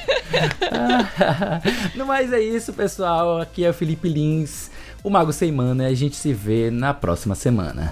[SPEAKER 1] no mais é isso, pessoal. Aqui é o Felipe Lins, o Mago Sem Mana, e a gente se vê na próxima semana.